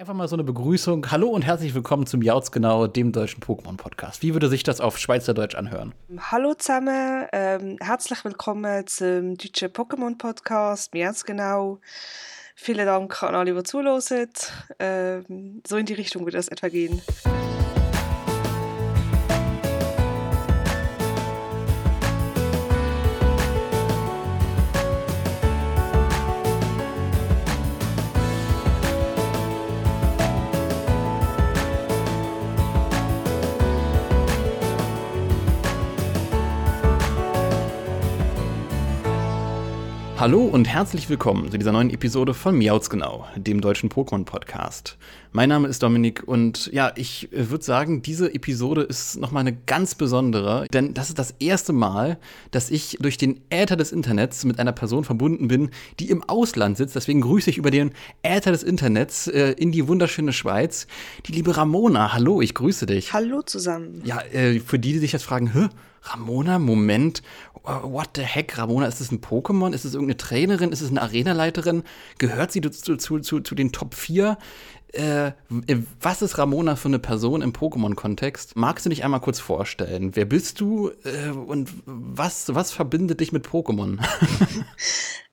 Einfach mal so eine Begrüßung. Hallo und herzlich willkommen zum Jautzgenau, dem deutschen Pokémon-Podcast. Wie würde sich das auf Schweizerdeutsch anhören? Hallo zusammen, ähm, herzlich willkommen zum deutschen Pokémon-Podcast, Jautzgenau. Vielen Dank an alle, die zuhören. Ähm, so in die Richtung würde das etwa gehen. Hallo und herzlich willkommen zu dieser neuen Episode von Miautsgenau, dem deutschen Pokémon-Podcast. Mein Name ist Dominik und ja, ich äh, würde sagen, diese Episode ist nochmal eine ganz besondere, denn das ist das erste Mal, dass ich durch den Äther des Internets mit einer Person verbunden bin, die im Ausland sitzt. Deswegen grüße ich über den Äther des Internets äh, in die wunderschöne Schweiz, die liebe Ramona. Hallo, ich grüße dich. Hallo zusammen. Ja, äh, für die, die sich jetzt fragen, Hä, Ramona, Moment, what the heck, Ramona, ist es ein Pokémon? Ist es irgendeine Trainerin? Ist es eine Arenaleiterin? Gehört sie zu, zu, zu, zu den Top 4? Äh, was ist Ramona für eine Person im Pokémon-Kontext? Magst du dich einmal kurz vorstellen? Wer bist du äh, und was, was verbindet dich mit Pokémon?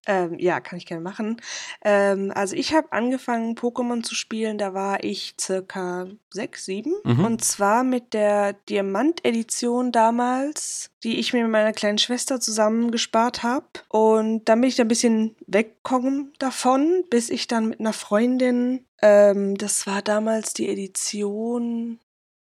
Ähm, ja, kann ich gerne machen. Ähm, also ich habe angefangen, Pokémon zu spielen, da war ich circa sechs, sieben. Mhm. Und zwar mit der Diamant-Edition damals, die ich mir mit meiner kleinen Schwester zusammen gespart habe. Und dann bin ich da ein bisschen weggekommen davon, bis ich dann mit einer Freundin, ähm, das war damals die Edition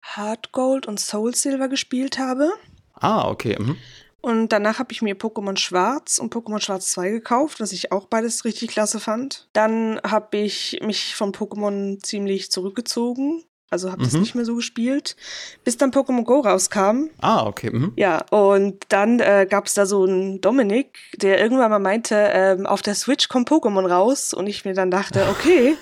Hard Gold und Soul Silver gespielt habe. Ah, okay. Mhm. Und danach habe ich mir Pokémon Schwarz und Pokémon Schwarz 2 gekauft, was ich auch beides richtig klasse fand. Dann habe ich mich von Pokémon ziemlich zurückgezogen. Also habe mhm. das nicht mehr so gespielt, bis dann Pokémon Go rauskam. Ah, okay. Mhm. Ja, und dann äh, gab es da so einen Dominik, der irgendwann mal meinte, ähm, auf der Switch kommt Pokémon raus. Und ich mir dann dachte, okay,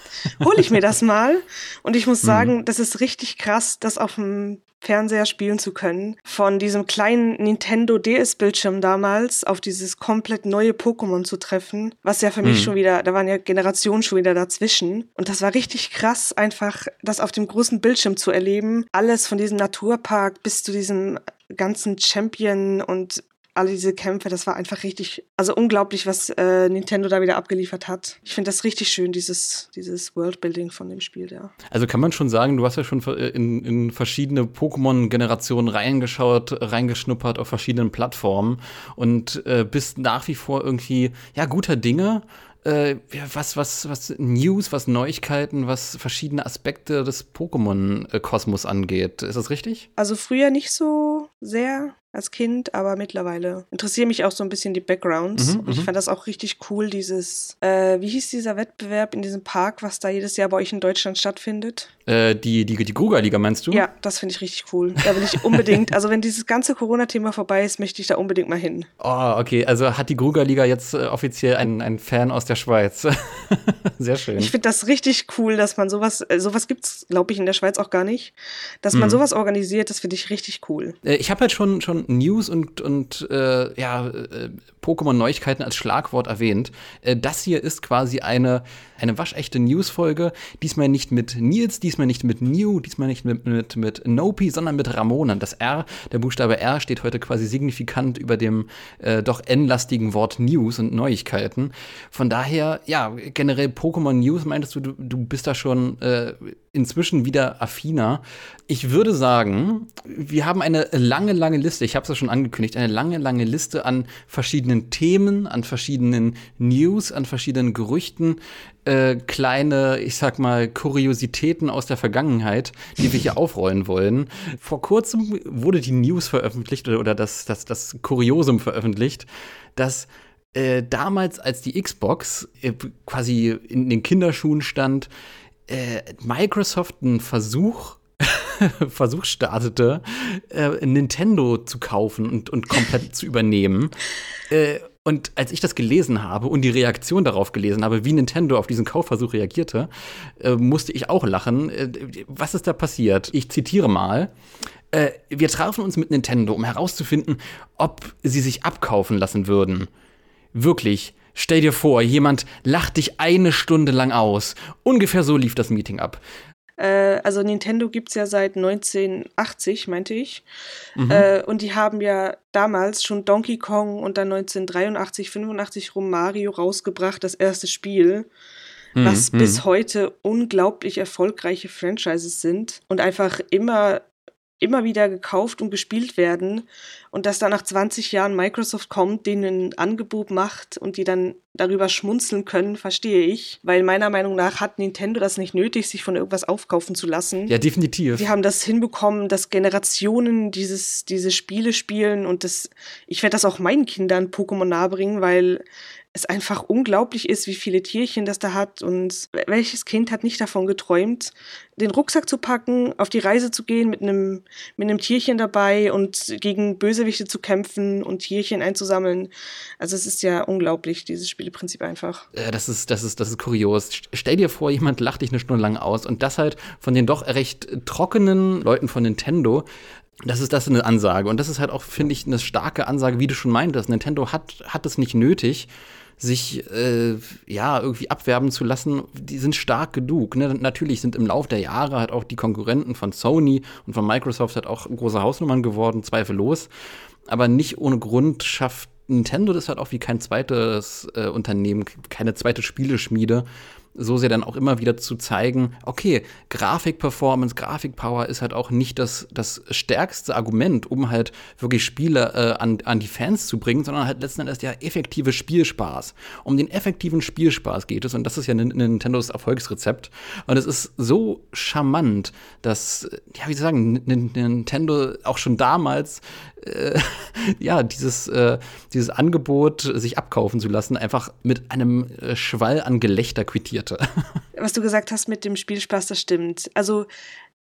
hole ich mir das mal. Und ich muss mhm. sagen, mhm. das ist richtig krass, das auf dem Fernseher spielen zu können. Von diesem kleinen Nintendo DS-Bildschirm damals auf dieses komplett neue Pokémon zu treffen, was ja für mich mhm. schon wieder, da waren ja Generationen schon wieder dazwischen. Und das war richtig krass, einfach das auf dem großen Bildschirm zu erleben. Alles von diesem Naturpark bis zu diesem ganzen Champion und alle diese Kämpfe, das war einfach richtig, also unglaublich, was äh, Nintendo da wieder abgeliefert hat. Ich finde das richtig schön, dieses, dieses Worldbuilding von dem Spiel, ja. Also kann man schon sagen, du hast ja schon in, in verschiedene Pokémon-Generationen reingeschaut, reingeschnuppert auf verschiedenen Plattformen und äh, bist nach wie vor irgendwie, ja, guter Dinge äh, was, was, was News, was Neuigkeiten, was verschiedene Aspekte des Pokémon-Kosmos angeht. Ist das richtig? Also früher nicht so sehr als Kind, aber mittlerweile interessieren mich auch so ein bisschen die Backgrounds. Mhm, und ich mhm. fand das auch richtig cool, dieses, äh, wie hieß dieser Wettbewerb in diesem Park, was da jedes Jahr bei euch in Deutschland stattfindet? Äh, die die, die Gruger-Liga meinst du? Ja, das finde ich richtig cool. Da will ich unbedingt, also wenn dieses ganze Corona-Thema vorbei ist, möchte ich da unbedingt mal hin. Oh, okay. Also hat die Gruger-Liga jetzt äh, offiziell einen, einen Fan aus der Schweiz. Sehr schön. Ich finde das richtig cool, dass man sowas, äh, sowas gibt es, glaube ich, in der Schweiz auch gar nicht. Dass man mhm. sowas organisiert, das finde ich richtig cool. Äh, ich habe halt schon, schon News und, und äh, ja, äh, Pokémon-Neuigkeiten als Schlagwort erwähnt. Äh, das hier ist quasi eine, eine waschechte News-Folge. Diesmal nicht mit Nils, diesmal nicht mit New, diesmal nicht mit, mit, mit Nopi, sondern mit Ramona. Das R, der Buchstabe R, steht heute quasi signifikant über dem äh, doch n-lastigen Wort News und Neuigkeiten. Von daher, ja, generell Pokémon News, meintest du, du, du bist da schon äh, inzwischen wieder affiner. Ich würde sagen, wir haben eine lange, lange Liste, ich habe es ja schon angekündigt, eine lange, lange Liste an verschiedenen Themen, an verschiedenen News, an verschiedenen Gerüchten, äh, kleine, ich sag mal, Kuriositäten aus der Vergangenheit, die wir hier aufrollen wollen. Vor kurzem wurde die News veröffentlicht oder, oder das, das, das Kuriosum veröffentlicht, dass äh, damals, als die Xbox äh, quasi in den Kinderschuhen stand, äh, Microsoft einen Versuch Versuch startete, äh, Nintendo zu kaufen und, und komplett zu übernehmen. Äh, und als ich das gelesen habe und die Reaktion darauf gelesen habe, wie Nintendo auf diesen Kaufversuch reagierte, äh, musste ich auch lachen. Äh, was ist da passiert? Ich zitiere mal. Äh, wir trafen uns mit Nintendo, um herauszufinden, ob sie sich abkaufen lassen würden. Wirklich, Stell dir vor, jemand lacht dich eine Stunde lang aus. Ungefähr so lief das Meeting ab. Äh, also Nintendo gibt es ja seit 1980, meinte ich. Mhm. Äh, und die haben ja damals schon Donkey Kong und dann 1983, 85 rum Mario rausgebracht, das erste Spiel. Mhm. Was mhm. bis heute unglaublich erfolgreiche Franchises sind und einfach immer immer wieder gekauft und gespielt werden und dass da nach 20 Jahren Microsoft kommt, denen ein Angebot macht und die dann darüber schmunzeln können, verstehe ich, weil meiner Meinung nach hat Nintendo das nicht nötig, sich von irgendwas aufkaufen zu lassen. Ja, definitiv. Sie haben das hinbekommen, dass Generationen dieses diese Spiele spielen und das ich werde das auch meinen Kindern Pokémon nahebringen, weil es einfach unglaublich ist, wie viele Tierchen das da hat und welches Kind hat nicht davon geträumt, den Rucksack zu packen, auf die Reise zu gehen mit einem, mit einem Tierchen dabei und gegen Bösewichte zu kämpfen und Tierchen einzusammeln. Also es ist ja unglaublich, dieses Spieleprinzip einfach. Ja, das ist, das ist, das ist kurios. Stell dir vor, jemand lacht dich eine Stunde lang aus und das halt von den doch recht trockenen Leuten von Nintendo. Das ist das eine Ansage. Und das ist halt auch, finde ich, eine starke Ansage, wie du schon meintest. Nintendo hat, hat es nicht nötig, sich äh, ja irgendwie abwerben zu lassen, die sind stark genug. Ne? Natürlich sind im Laufe der Jahre halt auch die Konkurrenten von Sony und von Microsoft halt auch große Hausnummern geworden, zweifellos. Aber nicht ohne Grund schafft Nintendo das halt auch wie kein zweites äh, Unternehmen, keine zweite Spieleschmiede, so sehr dann auch immer wieder zu zeigen, okay, Grafikperformance, Grafikpower ist halt auch nicht das, das stärkste Argument, um halt wirklich Spiele äh, an, an die Fans zu bringen, sondern halt letzten Endes der effektive Spielspaß. Um den effektiven Spielspaß geht es und das ist ja Nintendos Erfolgsrezept. Und es ist so charmant, dass, ja, wie Sie sagen, Nintendo auch schon damals äh, ja, dieses, äh, dieses Angebot, sich abkaufen zu lassen, einfach mit einem äh, Schwall an Gelächter quittierte. Was du gesagt hast mit dem Spielspaß, das stimmt. Also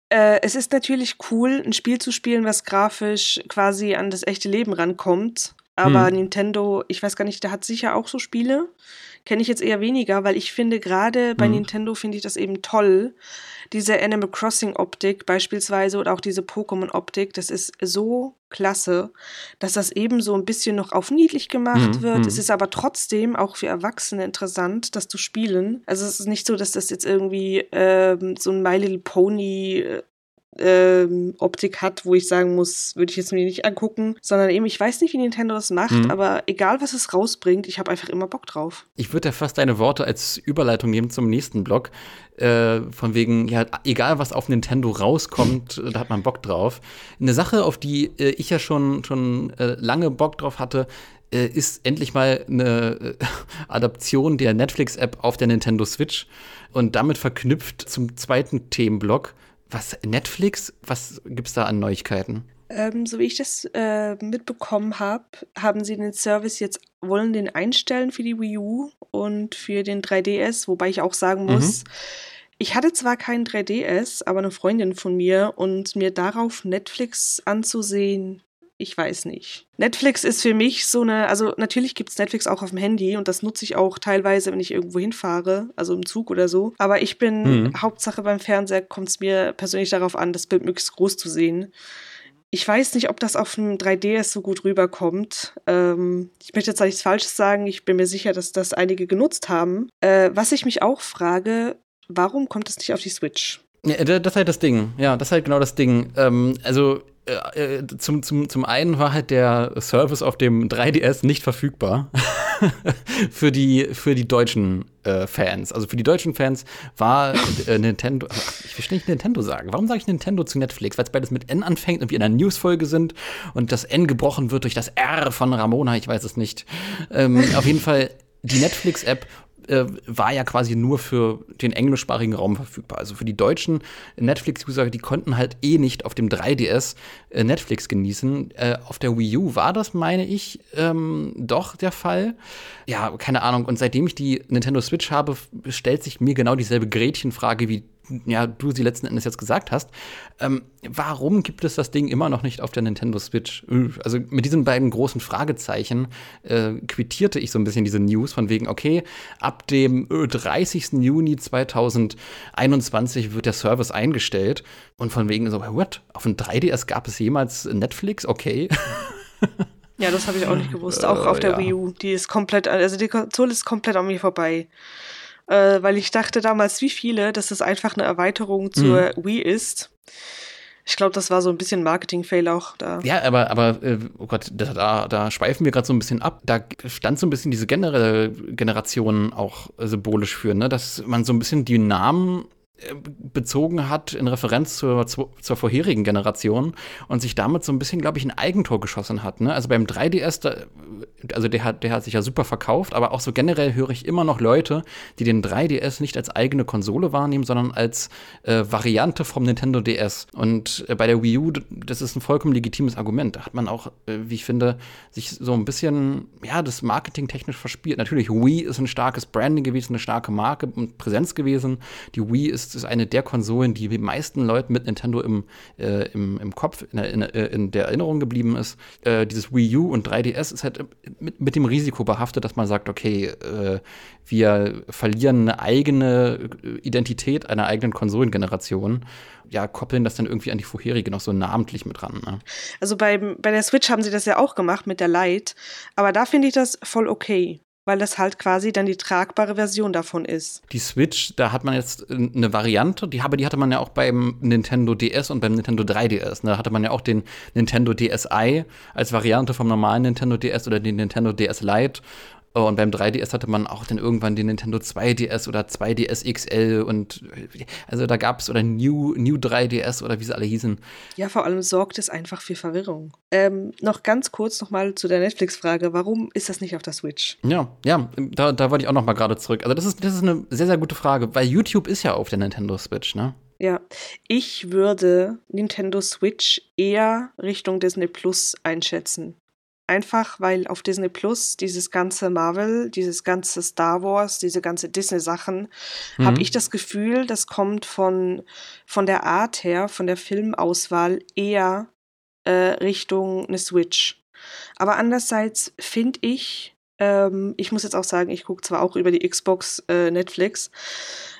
äh, es ist natürlich cool, ein Spiel zu spielen, was grafisch quasi an das echte Leben rankommt. Aber hm. Nintendo, ich weiß gar nicht, der hat sicher auch so Spiele. Kenne ich jetzt eher weniger, weil ich finde, gerade bei hm. Nintendo finde ich das eben toll, diese Animal Crossing Optik beispielsweise oder auch diese Pokémon Optik, das ist so klasse, dass das eben so ein bisschen noch auf niedlich gemacht mhm, wird. Es mhm. ist aber trotzdem auch für Erwachsene interessant, das zu spielen. Also es ist nicht so, dass das jetzt irgendwie ähm, so ein My Little Pony äh, ähm, Optik hat, wo ich sagen muss, würde ich jetzt mir nicht angucken, sondern eben, ich weiß nicht, wie Nintendo das macht, mhm. aber egal, was es rausbringt, ich habe einfach immer Bock drauf. Ich würde ja fast deine Worte als Überleitung nehmen zum nächsten Blog, äh, von wegen, ja, egal, was auf Nintendo rauskommt, da hat man Bock drauf. Eine Sache, auf die äh, ich ja schon, schon äh, lange Bock drauf hatte, äh, ist endlich mal eine äh, Adaption der Netflix-App auf der Nintendo Switch und damit verknüpft zum zweiten Themenblock was, Netflix? Was gibt's da an Neuigkeiten? Ähm, so wie ich das äh, mitbekommen habe, haben sie den Service jetzt, wollen den einstellen für die Wii U und für den 3DS, wobei ich auch sagen muss, mhm. ich hatte zwar keinen 3DS, aber eine Freundin von mir und mir darauf Netflix anzusehen, ich weiß nicht. Netflix ist für mich so eine, also natürlich gibt es Netflix auch auf dem Handy und das nutze ich auch teilweise, wenn ich irgendwo hinfahre, also im Zug oder so. Aber ich bin, mhm. Hauptsache beim Fernseher kommt es mir persönlich darauf an, das Bild möglichst groß zu sehen. Ich weiß nicht, ob das auf dem 3DS so gut rüberkommt. Ähm, ich möchte jetzt nichts Falsches sagen. Ich bin mir sicher, dass das einige genutzt haben. Äh, was ich mich auch frage, warum kommt es nicht auf die Switch? Ja, das ist halt das Ding. Ja, das ist halt genau das Ding. Ähm, also äh, äh, zum, zum, zum einen war halt der Service auf dem 3DS nicht verfügbar für, die, für die deutschen äh, Fans. Also für die deutschen Fans war äh, Nintendo, ich will nicht Nintendo sagen. Warum sage ich Nintendo zu Netflix? Weil es beides mit N anfängt und wir in einer Newsfolge sind und das N gebrochen wird durch das R von Ramona, ich weiß es nicht. Ähm, auf jeden Fall die Netflix-App äh, war ja quasi nur für den englischsprachigen Raum verfügbar. Also für die deutschen Netflix-User, die konnten halt eh nicht auf dem 3DS äh, Netflix genießen. Äh, auf der Wii U war das, meine ich, ähm, doch der Fall. Ja, keine Ahnung. Und seitdem ich die Nintendo Switch habe, stellt sich mir genau dieselbe Gretchenfrage wie ja, du sie letzten Endes jetzt gesagt hast. Ähm, warum gibt es das Ding immer noch nicht auf der Nintendo Switch? Also mit diesen beiden großen Fragezeichen äh, quittierte ich so ein bisschen diese News von wegen, okay, ab dem 30. Juni 2021 wird der Service eingestellt und von wegen so, what? Auf dem 3DS gab es jemals Netflix? Okay. Ja, das habe ich auch nicht gewusst. Auch auf der ja. Wii U. Die ist komplett, also die Konsole ist komplett an mir vorbei. Äh, weil ich dachte damals, wie viele, dass das einfach eine Erweiterung zur Wii ist. Ich glaube, das war so ein bisschen Marketing-Fail auch da. Ja, aber, aber äh, oh Gott, da, da, da schweifen wir gerade so ein bisschen ab. Da stand so ein bisschen diese generelle Generation auch symbolisch für, ne? dass man so ein bisschen die Namen bezogen hat in Referenz zur, zur, vorherigen Generation und sich damit so ein bisschen, glaube ich, ein Eigentor geschossen hat. Ne? Also beim 3DS, da, also der hat, der hat sich ja super verkauft, aber auch so generell höre ich immer noch Leute, die den 3DS nicht als eigene Konsole wahrnehmen, sondern als äh, Variante vom Nintendo DS. Und äh, bei der Wii U, das ist ein vollkommen legitimes Argument. Da hat man auch, äh, wie ich finde, sich so ein bisschen, ja, das Marketing technisch verspielt. Natürlich, Wii ist ein starkes Branding gewesen, eine starke Marke und Präsenz gewesen. Die Wii ist ist, ist eine der Konsolen, die die meisten Leuten mit Nintendo im, äh, im, im Kopf, in der, in, in der, Erinnerung geblieben ist. Äh, dieses Wii U und 3DS ist halt mit, mit dem Risiko behaftet, dass man sagt, okay, äh, wir verlieren eine eigene Identität einer eigenen Konsolengeneration. Ja, koppeln das dann irgendwie an die vorherige noch so namentlich mit ran. Ne? Also bei, bei der Switch haben sie das ja auch gemacht mit der Lite, aber da finde ich das voll okay weil das halt quasi dann die tragbare Version davon ist. Die Switch, da hat man jetzt eine Variante, die, aber die hatte man ja auch beim Nintendo DS und beim Nintendo 3DS. Ne? Da hatte man ja auch den Nintendo DSi als Variante vom normalen Nintendo DS oder den Nintendo DS Lite. Und beim 3DS hatte man auch dann irgendwann den Nintendo 2DS oder 2DS XL und also da gab es oder New, New 3DS oder wie sie alle hießen. Ja, vor allem sorgt es einfach für Verwirrung. Ähm, noch ganz kurz nochmal zu der Netflix-Frage. Warum ist das nicht auf der Switch? Ja, ja, da, da wollte ich auch nochmal gerade zurück. Also das ist, das ist eine sehr, sehr gute Frage, weil YouTube ist ja auf der Nintendo Switch, ne? Ja, ich würde Nintendo Switch eher Richtung Disney Plus einschätzen. Einfach weil auf Disney Plus dieses ganze Marvel, dieses ganze Star Wars, diese ganze Disney-Sachen, mhm. habe ich das Gefühl, das kommt von, von der Art her, von der Filmauswahl eher äh, Richtung eine Switch. Aber andererseits finde ich, ähm, ich muss jetzt auch sagen, ich gucke zwar auch über die Xbox äh, Netflix,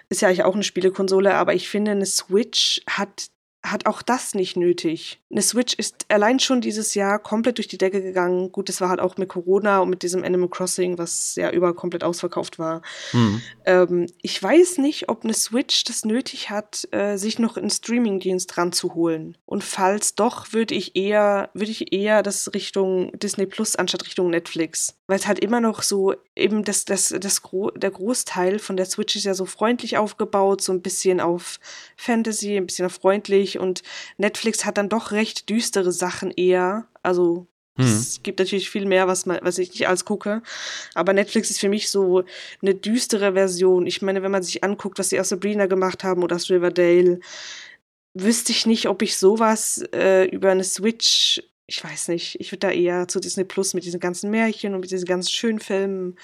ist ja eigentlich auch eine Spielekonsole, aber ich finde, eine Switch hat hat auch das nicht nötig. Eine Switch ist allein schon dieses Jahr komplett durch die Decke gegangen. Gut, das war halt auch mit Corona und mit diesem Animal Crossing, was ja überall komplett ausverkauft war. Mhm. Ähm, ich weiß nicht, ob eine Switch das nötig hat, äh, sich noch einen Streamingdienst ranzuholen. Und falls doch, würde ich eher, würde ich eher das Richtung Disney Plus anstatt Richtung Netflix. Weil es halt immer noch so, eben das, das, das Gro der Großteil von der Switch ist ja so freundlich aufgebaut, so ein bisschen auf Fantasy, ein bisschen auf freundlich und Netflix hat dann doch recht düstere Sachen eher. Also hm. es gibt natürlich viel mehr, was, man, was ich nicht alles gucke. Aber Netflix ist für mich so eine düstere Version. Ich meine, wenn man sich anguckt, was sie aus Sabrina gemacht haben oder aus Riverdale, wüsste ich nicht, ob ich sowas äh, über eine Switch, ich weiß nicht, ich würde da eher zu Disney Plus mit diesen ganzen Märchen und mit diesen ganzen schönen Filmen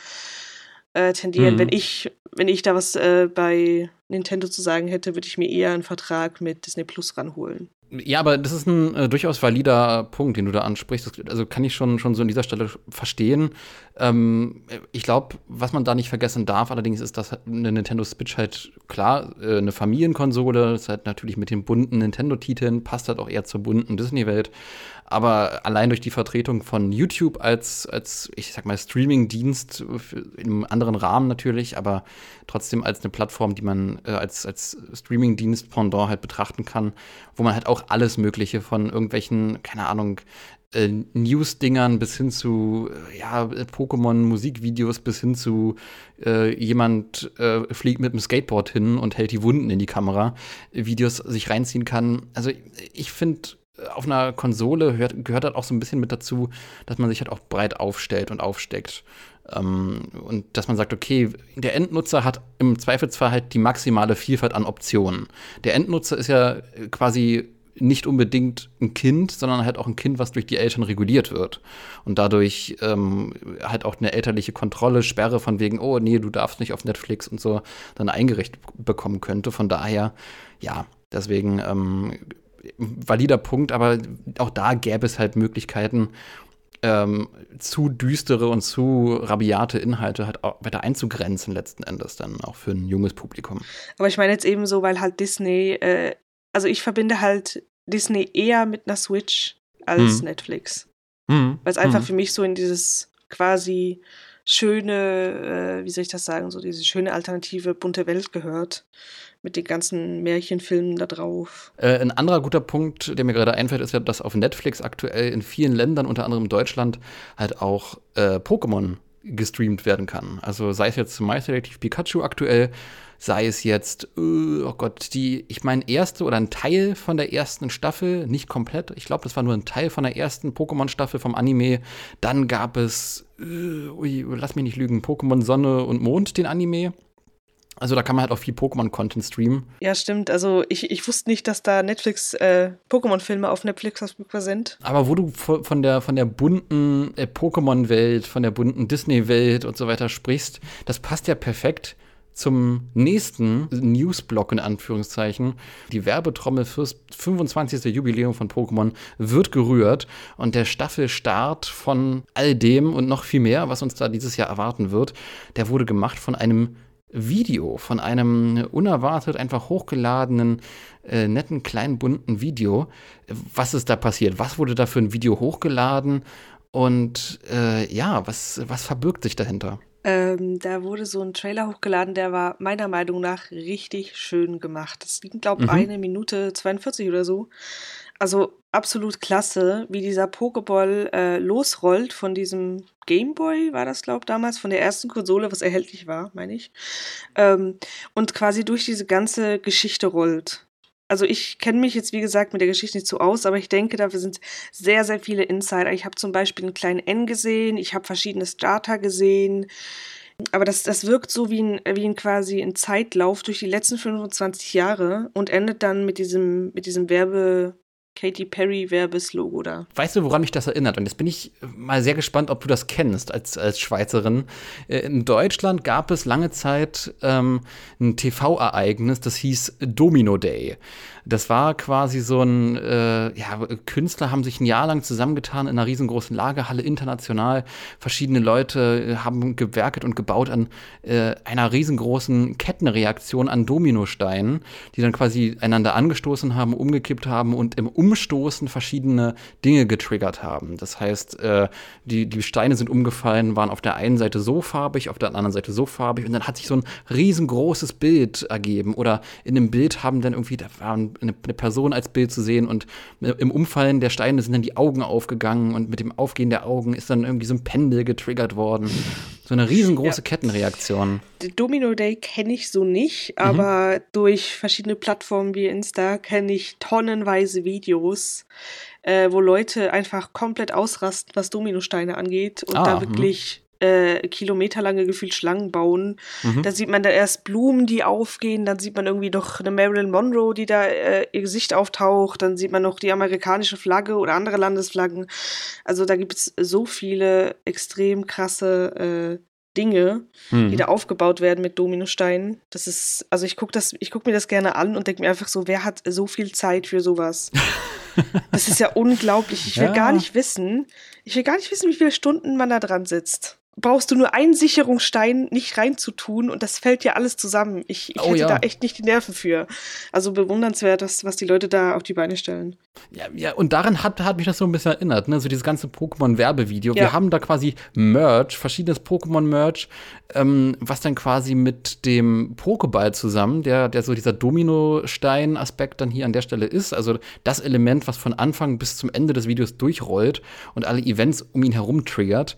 äh, tendieren. Mhm. Wenn ich, wenn ich da was äh, bei Nintendo zu sagen hätte, würde ich mir eher einen Vertrag mit Disney Plus ranholen. Ja, aber das ist ein äh, durchaus valider Punkt, den du da ansprichst. Das, also kann ich schon, schon so an dieser Stelle verstehen. Ähm, ich glaube, was man da nicht vergessen darf, allerdings ist, dass eine Nintendo Switch halt klar äh, eine Familienkonsole, ist halt natürlich mit den bunten Nintendo-Titeln, passt halt auch eher zur bunten Disney-Welt. Aber allein durch die Vertretung von YouTube als, als ich sag mal, Streaming-Dienst im anderen Rahmen natürlich, aber trotzdem als eine Plattform, die man äh, als, als Streaming-Dienst Pendant halt betrachten kann, wo man halt auch alles Mögliche von irgendwelchen, keine Ahnung, äh, News-Dingern bis hin zu äh, ja, Pokémon-Musikvideos bis hin zu äh, jemand äh, fliegt mit dem Skateboard hin und hält die Wunden in die Kamera, Videos sich reinziehen kann. Also ich finde auf einer Konsole hört, gehört halt auch so ein bisschen mit dazu, dass man sich halt auch breit aufstellt und aufsteckt. Ähm, und dass man sagt, okay, der Endnutzer hat im Zweifelsfall halt die maximale Vielfalt an Optionen. Der Endnutzer ist ja quasi nicht unbedingt ein Kind, sondern halt auch ein Kind, was durch die Eltern reguliert wird. Und dadurch ähm, halt auch eine elterliche Kontrolle, Sperre von wegen, oh nee, du darfst nicht auf Netflix und so, dann eingerichtet bekommen könnte. Von daher, ja, deswegen ähm, valider Punkt, aber auch da gäbe es halt Möglichkeiten, ähm, zu düstere und zu rabiate Inhalte halt auch weiter einzugrenzen, letzten Endes dann auch für ein junges Publikum. Aber ich meine jetzt eben so, weil halt Disney, äh, also ich verbinde halt Disney eher mit einer Switch als hm. Netflix. Mhm. Weil es einfach mhm. für mich so in dieses quasi schöne, äh, wie soll ich das sagen, so diese schöne alternative bunte Welt gehört mit den ganzen Märchenfilmen da drauf. Äh, ein anderer guter Punkt, der mir gerade einfällt, ist ja, dass auf Netflix aktuell in vielen Ländern, unter anderem Deutschland, halt auch äh, Pokémon gestreamt werden kann. Also sei es jetzt My Selective Pikachu aktuell, sei es jetzt, äh, oh Gott, die, ich meine, erste oder ein Teil von der ersten Staffel, nicht komplett, ich glaube, das war nur ein Teil von der ersten Pokémon-Staffel vom Anime. Dann gab es, uh, ui, lass mich nicht lügen, Pokémon Sonne und Mond, den Anime. Also da kann man halt auch viel Pokémon-Content streamen. Ja, stimmt. Also ich, ich wusste nicht, dass da Netflix äh, Pokémon-Filme auf Netflix verfügbar sind. Aber wo du von der, von der bunten äh, Pokémon-Welt, von der bunten Disney-Welt und so weiter sprichst, das passt ja perfekt zum nächsten Newsblock in Anführungszeichen. Die Werbetrommel fürs 25. Jubiläum von Pokémon wird gerührt und der Staffelstart von all dem und noch viel mehr, was uns da dieses Jahr erwarten wird, der wurde gemacht von einem Video, von einem unerwartet einfach hochgeladenen, äh, netten, kleinen, bunten Video. Was ist da passiert? Was wurde da für ein Video hochgeladen? Und äh, ja, was, was verbirgt sich dahinter? Ähm, da wurde so ein Trailer hochgeladen, der war meiner Meinung nach richtig schön gemacht. Das ging, glaube ich, mhm. eine Minute 42 oder so. Also absolut klasse, wie dieser Pokéball äh, losrollt von diesem Gameboy, war das, glaube ich, damals, von der ersten Konsole, was erhältlich war, meine ich. Ähm, und quasi durch diese ganze Geschichte rollt. Also ich kenne mich jetzt, wie gesagt, mit der Geschichte nicht so aus, aber ich denke, dafür sind sehr, sehr viele Insider. Ich habe zum Beispiel einen kleinen N gesehen, ich habe verschiedene Starter gesehen. Aber das, das wirkt so wie ein, wie ein quasi ein Zeitlauf durch die letzten 25 Jahre und endet dann mit diesem, mit diesem Werbe, Katy Perry Werbeslogo da. Weißt du, woran mich das erinnert? Und jetzt bin ich mal sehr gespannt, ob du das kennst als, als Schweizerin. Äh, in Deutschland gab es lange Zeit ähm, ein TV-Ereignis, das hieß Domino Day. Das war quasi so ein, äh, ja, Künstler haben sich ein Jahr lang zusammengetan in einer riesengroßen Lagerhalle international. Verschiedene Leute äh, haben gewerket und gebaut an äh, einer riesengroßen Kettenreaktion an Dominosteinen, die dann quasi einander angestoßen haben, umgekippt haben und im Umstoßen verschiedene Dinge getriggert haben. Das heißt, äh, die, die Steine sind umgefallen, waren auf der einen Seite so farbig, auf der anderen Seite so farbig und dann hat sich so ein riesengroßes Bild ergeben. Oder in dem Bild haben dann irgendwie, da waren eine, eine, Person als Bild zu sehen und im Umfallen der Steine sind dann die Augen aufgegangen und mit dem Aufgehen der Augen ist dann irgendwie so ein Pendel getriggert worden. So eine riesengroße ja. Kettenreaktion. Domino Day kenne ich so nicht, mhm. aber mhm. durch verschiedene Plattformen wie Insta kenne ich tonnenweise Videos, äh, wo Leute einfach komplett ausrasten, was Dominosteine angeht und ah, da mhm. wirklich äh, kilometerlange gefühlt Schlangen bauen. Mhm. Da sieht man da erst Blumen, die aufgehen, dann sieht man irgendwie noch eine Marilyn Monroe, die da äh, ihr Gesicht auftaucht, dann sieht man noch die amerikanische Flagge oder andere Landesflaggen. Also da gibt es so viele extrem krasse äh, Dinge, mhm. die da aufgebaut werden mit Dominosteinen. Das ist, also ich gucke das, ich gucke mir das gerne an und denke mir einfach so, wer hat so viel Zeit für sowas? das ist ja unglaublich. Ich will ja. gar nicht wissen, ich will gar nicht wissen, wie viele Stunden man da dran sitzt brauchst du nur einen Sicherungsstein nicht reinzutun und das fällt ja alles zusammen. Ich, ich oh, hätte ja. da echt nicht die Nerven für. Also bewundernswert, das, was die Leute da auf die Beine stellen. Ja, ja und daran hat, hat mich das so ein bisschen erinnert, ne? So dieses ganze Pokémon-Werbevideo. Ja. Wir haben da quasi Merch, verschiedenes Pokémon-Merch, ähm, was dann quasi mit dem Pokéball zusammen, der, der so dieser Dominostein-Aspekt dann hier an der Stelle ist. Also das Element, was von Anfang bis zum Ende des Videos durchrollt und alle Events um ihn herum triggert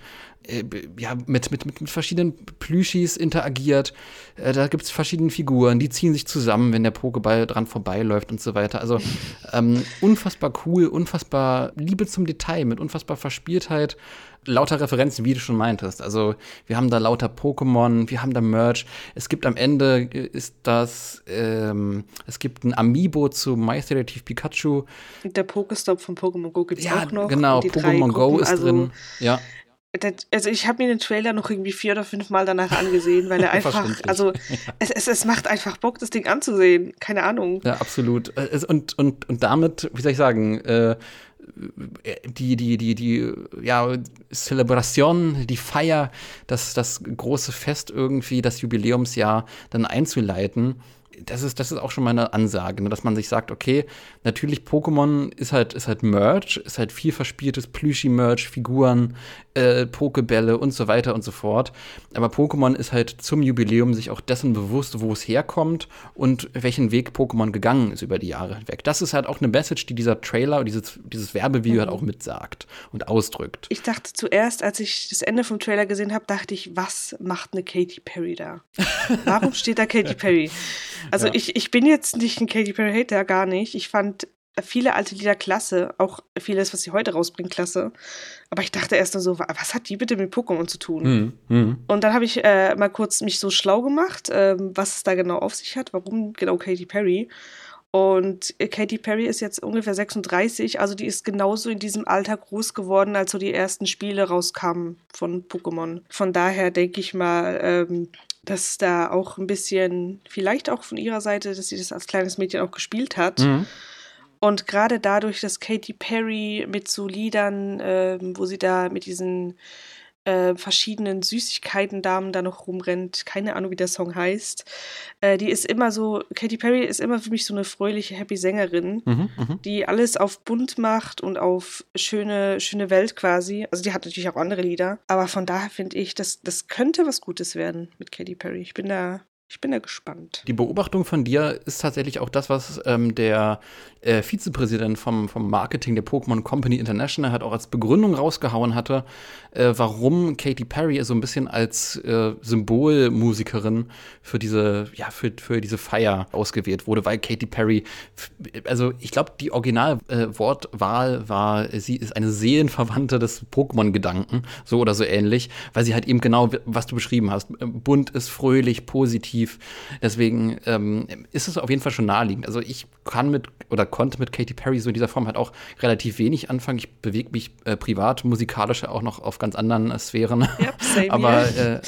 äh, ja, mit, mit, mit, verschiedenen Plüschis interagiert. Äh, da gibt es verschiedene Figuren, die ziehen sich zusammen, wenn der Pokéball dran vorbeiläuft und so weiter. Also ähm, unfassbar cool, unfassbar Liebe zum Detail, mit unfassbar Verspieltheit. Lauter Referenzen, wie du schon meintest. Also wir haben da lauter Pokémon, wir haben da Merch. Es gibt am Ende ist das, ähm, es gibt ein Amiibo zu My Detective Pikachu. Der Pokestop von Pokémon Go gibt es ja, auch noch. Genau, Pokémon Go ist also drin. Ja also ich habe mir den Trailer noch irgendwie vier oder fünf Mal danach angesehen, weil er einfach, also es, es, es macht einfach Bock, das Ding anzusehen. Keine Ahnung. Ja, absolut. Äh, und, und, und damit, wie soll ich sagen, äh, die, die, die, die, ja, Celebration, die Feier, das, das große Fest irgendwie, das Jubiläumsjahr dann einzuleiten, das ist, das ist auch schon meine Ansage, ne? dass man sich sagt, okay, natürlich Pokémon ist halt, ist halt Merch, ist halt viel verspieltes Plüschi-Merch, Figuren, äh, Pokebälle und so weiter und so fort. Aber Pokémon ist halt zum Jubiläum sich auch dessen bewusst, wo es herkommt und welchen Weg Pokémon gegangen ist über die Jahre hinweg. Das ist halt auch eine Message, die dieser Trailer, dieses, dieses Werbevideo halt mhm. halt auch mitsagt und ausdrückt. Ich dachte zuerst, als ich das Ende vom Trailer gesehen habe, dachte ich, was macht eine Katy Perry da? Warum steht da Katy Perry? Also ja. ich, ich bin jetzt nicht ein Katy Perry Hater, gar nicht. Ich fand viele alte Lieder klasse, auch vieles, was sie heute rausbringt, klasse. Aber ich dachte erst nur so, was hat die bitte mit Pokémon zu tun? Mhm. Mhm. Und dann habe ich äh, mal kurz mich so schlau gemacht, äh, was es da genau auf sich hat, warum genau Katy Perry. Und Katy Perry ist jetzt ungefähr 36, also die ist genauso in diesem Alter groß geworden, als so die ersten Spiele rauskamen von Pokémon. Von daher denke ich mal, ähm, dass da auch ein bisschen, vielleicht auch von ihrer Seite, dass sie das als kleines Mädchen auch gespielt hat. Mhm. Und gerade dadurch, dass Katy Perry mit so Liedern, äh, wo sie da mit diesen äh, verschiedenen Süßigkeiten-Damen da noch rumrennt. Keine Ahnung, wie der Song heißt. Äh, die ist immer so, Katy Perry ist immer für mich so eine fröhliche, happy Sängerin, mhm, mhm, die alles auf bunt macht und auf schöne, schöne Welt quasi. Also die hat natürlich auch andere Lieder. Aber von daher finde ich, das, das könnte was Gutes werden mit Katy Perry. Ich bin da ich bin da gespannt. Die Beobachtung von dir ist tatsächlich auch das, was ähm, der äh, Vizepräsident vom, vom Marketing der Pokémon Company International hat auch als Begründung rausgehauen hatte, äh, warum Katy Perry so ein bisschen als äh, Symbolmusikerin für diese, ja, für, für diese Feier ausgewählt wurde, weil Katy Perry, also ich glaube, die Originalwortwahl äh, war, sie ist eine Seelenverwandte des Pokémon-Gedanken, so oder so ähnlich, weil sie halt eben genau, was du beschrieben hast, bunt ist, fröhlich, positiv aktiv. Deswegen ähm, ist es auf jeden Fall schon naheliegend. Also ich kann mit oder konnte mit Katy Perry so in dieser Form halt auch relativ wenig anfangen. Ich bewege mich äh, privat, musikalisch auch noch auf ganz anderen äh, Sphären. Yep, Aber äh,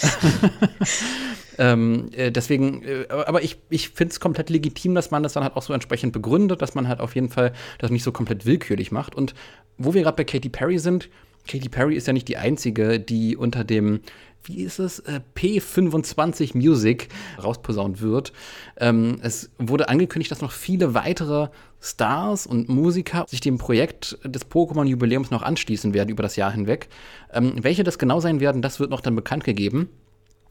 ähm, äh, deswegen, äh, aber ich, ich finde es komplett legitim, dass man das dann halt auch so entsprechend begründet, dass man halt auf jeden Fall das nicht so komplett willkürlich macht. Und wo wir gerade bei Katy Perry sind, Katy Perry ist ja nicht die einzige, die unter dem wie ist es, äh, P25 Music rausposaunt wird. Ähm, es wurde angekündigt, dass noch viele weitere Stars und Musiker sich dem Projekt des Pokémon-Jubiläums noch anschließen werden über das Jahr hinweg. Ähm, welche das genau sein werden, das wird noch dann bekannt gegeben.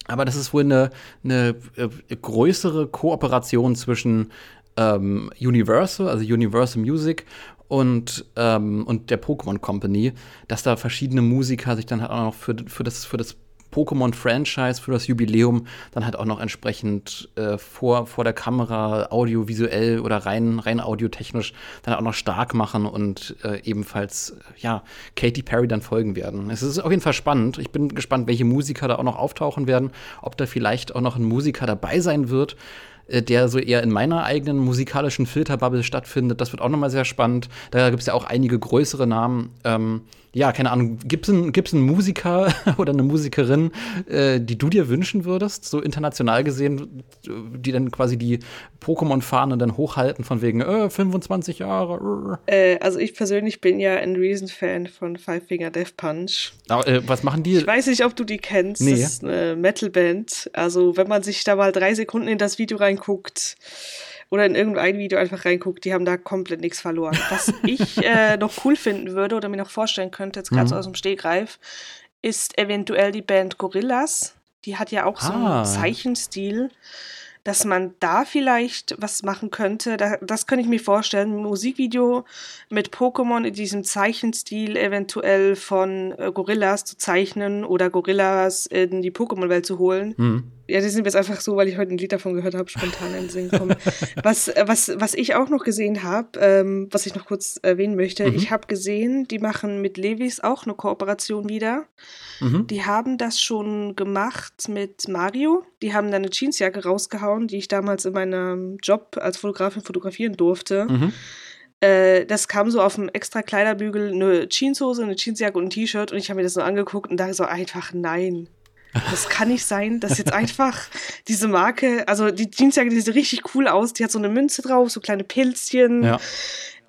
Aber das ist wohl eine, eine äh, größere Kooperation zwischen ähm, Universal, also Universal Music und, ähm, und der Pokémon Company, dass da verschiedene Musiker sich dann halt auch noch für, für das, für das Pokémon-Franchise für das Jubiläum dann halt auch noch entsprechend äh, vor, vor der Kamera audiovisuell oder rein, rein audiotechnisch dann auch noch stark machen und äh, ebenfalls, ja, Katy Perry dann folgen werden. Es ist auf jeden Fall spannend. Ich bin gespannt, welche Musiker da auch noch auftauchen werden, ob da vielleicht auch noch ein Musiker dabei sein wird, äh, der so eher in meiner eigenen musikalischen Filterbubble stattfindet. Das wird auch nochmal sehr spannend. Da gibt es ja auch einige größere Namen. Ähm, ja, keine Ahnung, gibt es einen, gibt's einen Musiker oder eine Musikerin, äh, die du dir wünschen würdest, so international gesehen, die dann quasi die Pokémon-Fahne dann hochhalten von wegen äh, 25 Jahre? Äh, also ich persönlich bin ja ein Reason-Fan von Five Finger Death Punch. Aber, äh, was machen die? Ich weiß nicht, ob du die kennst. Nee. Das ist eine Metal-Band. Also wenn man sich da mal drei Sekunden in das Video reinguckt, oder in irgendein Video einfach reinguckt, die haben da komplett nichts verloren. Was ich äh, noch cool finden würde oder mir noch vorstellen könnte, jetzt gerade mhm. so aus dem Stegreif, ist eventuell die Band Gorillas. Die hat ja auch so einen ah. Zeichenstil dass man da vielleicht was machen könnte. Da, das könnte ich mir vorstellen. Ein Musikvideo mit Pokémon in diesem Zeichenstil eventuell von äh, Gorillas zu zeichnen oder Gorillas in die Pokémon-Welt zu holen. Mhm. Ja, das sind jetzt einfach so, weil ich heute ein Lied davon gehört habe, spontan in den Sinn kommen. was, was, was ich auch noch gesehen habe, ähm, was ich noch kurz erwähnen möchte, mhm. ich habe gesehen, die machen mit Levis auch eine Kooperation wieder. Mhm. Die haben das schon gemacht mit Mario. Die haben da eine Jeansjacke rausgehauen, die ich damals in meinem Job als Fotografin fotografieren durfte. Mhm. Äh, das kam so auf dem extra Kleiderbügel, eine Jeanshose, eine Jeansjacke und ein T-Shirt und ich habe mir das so angeguckt und dachte so einfach nein. Das kann nicht sein, dass jetzt einfach diese Marke, also die Jeansjacke, die sieht richtig cool aus, die hat so eine Münze drauf, so kleine Pilzchen. Ja.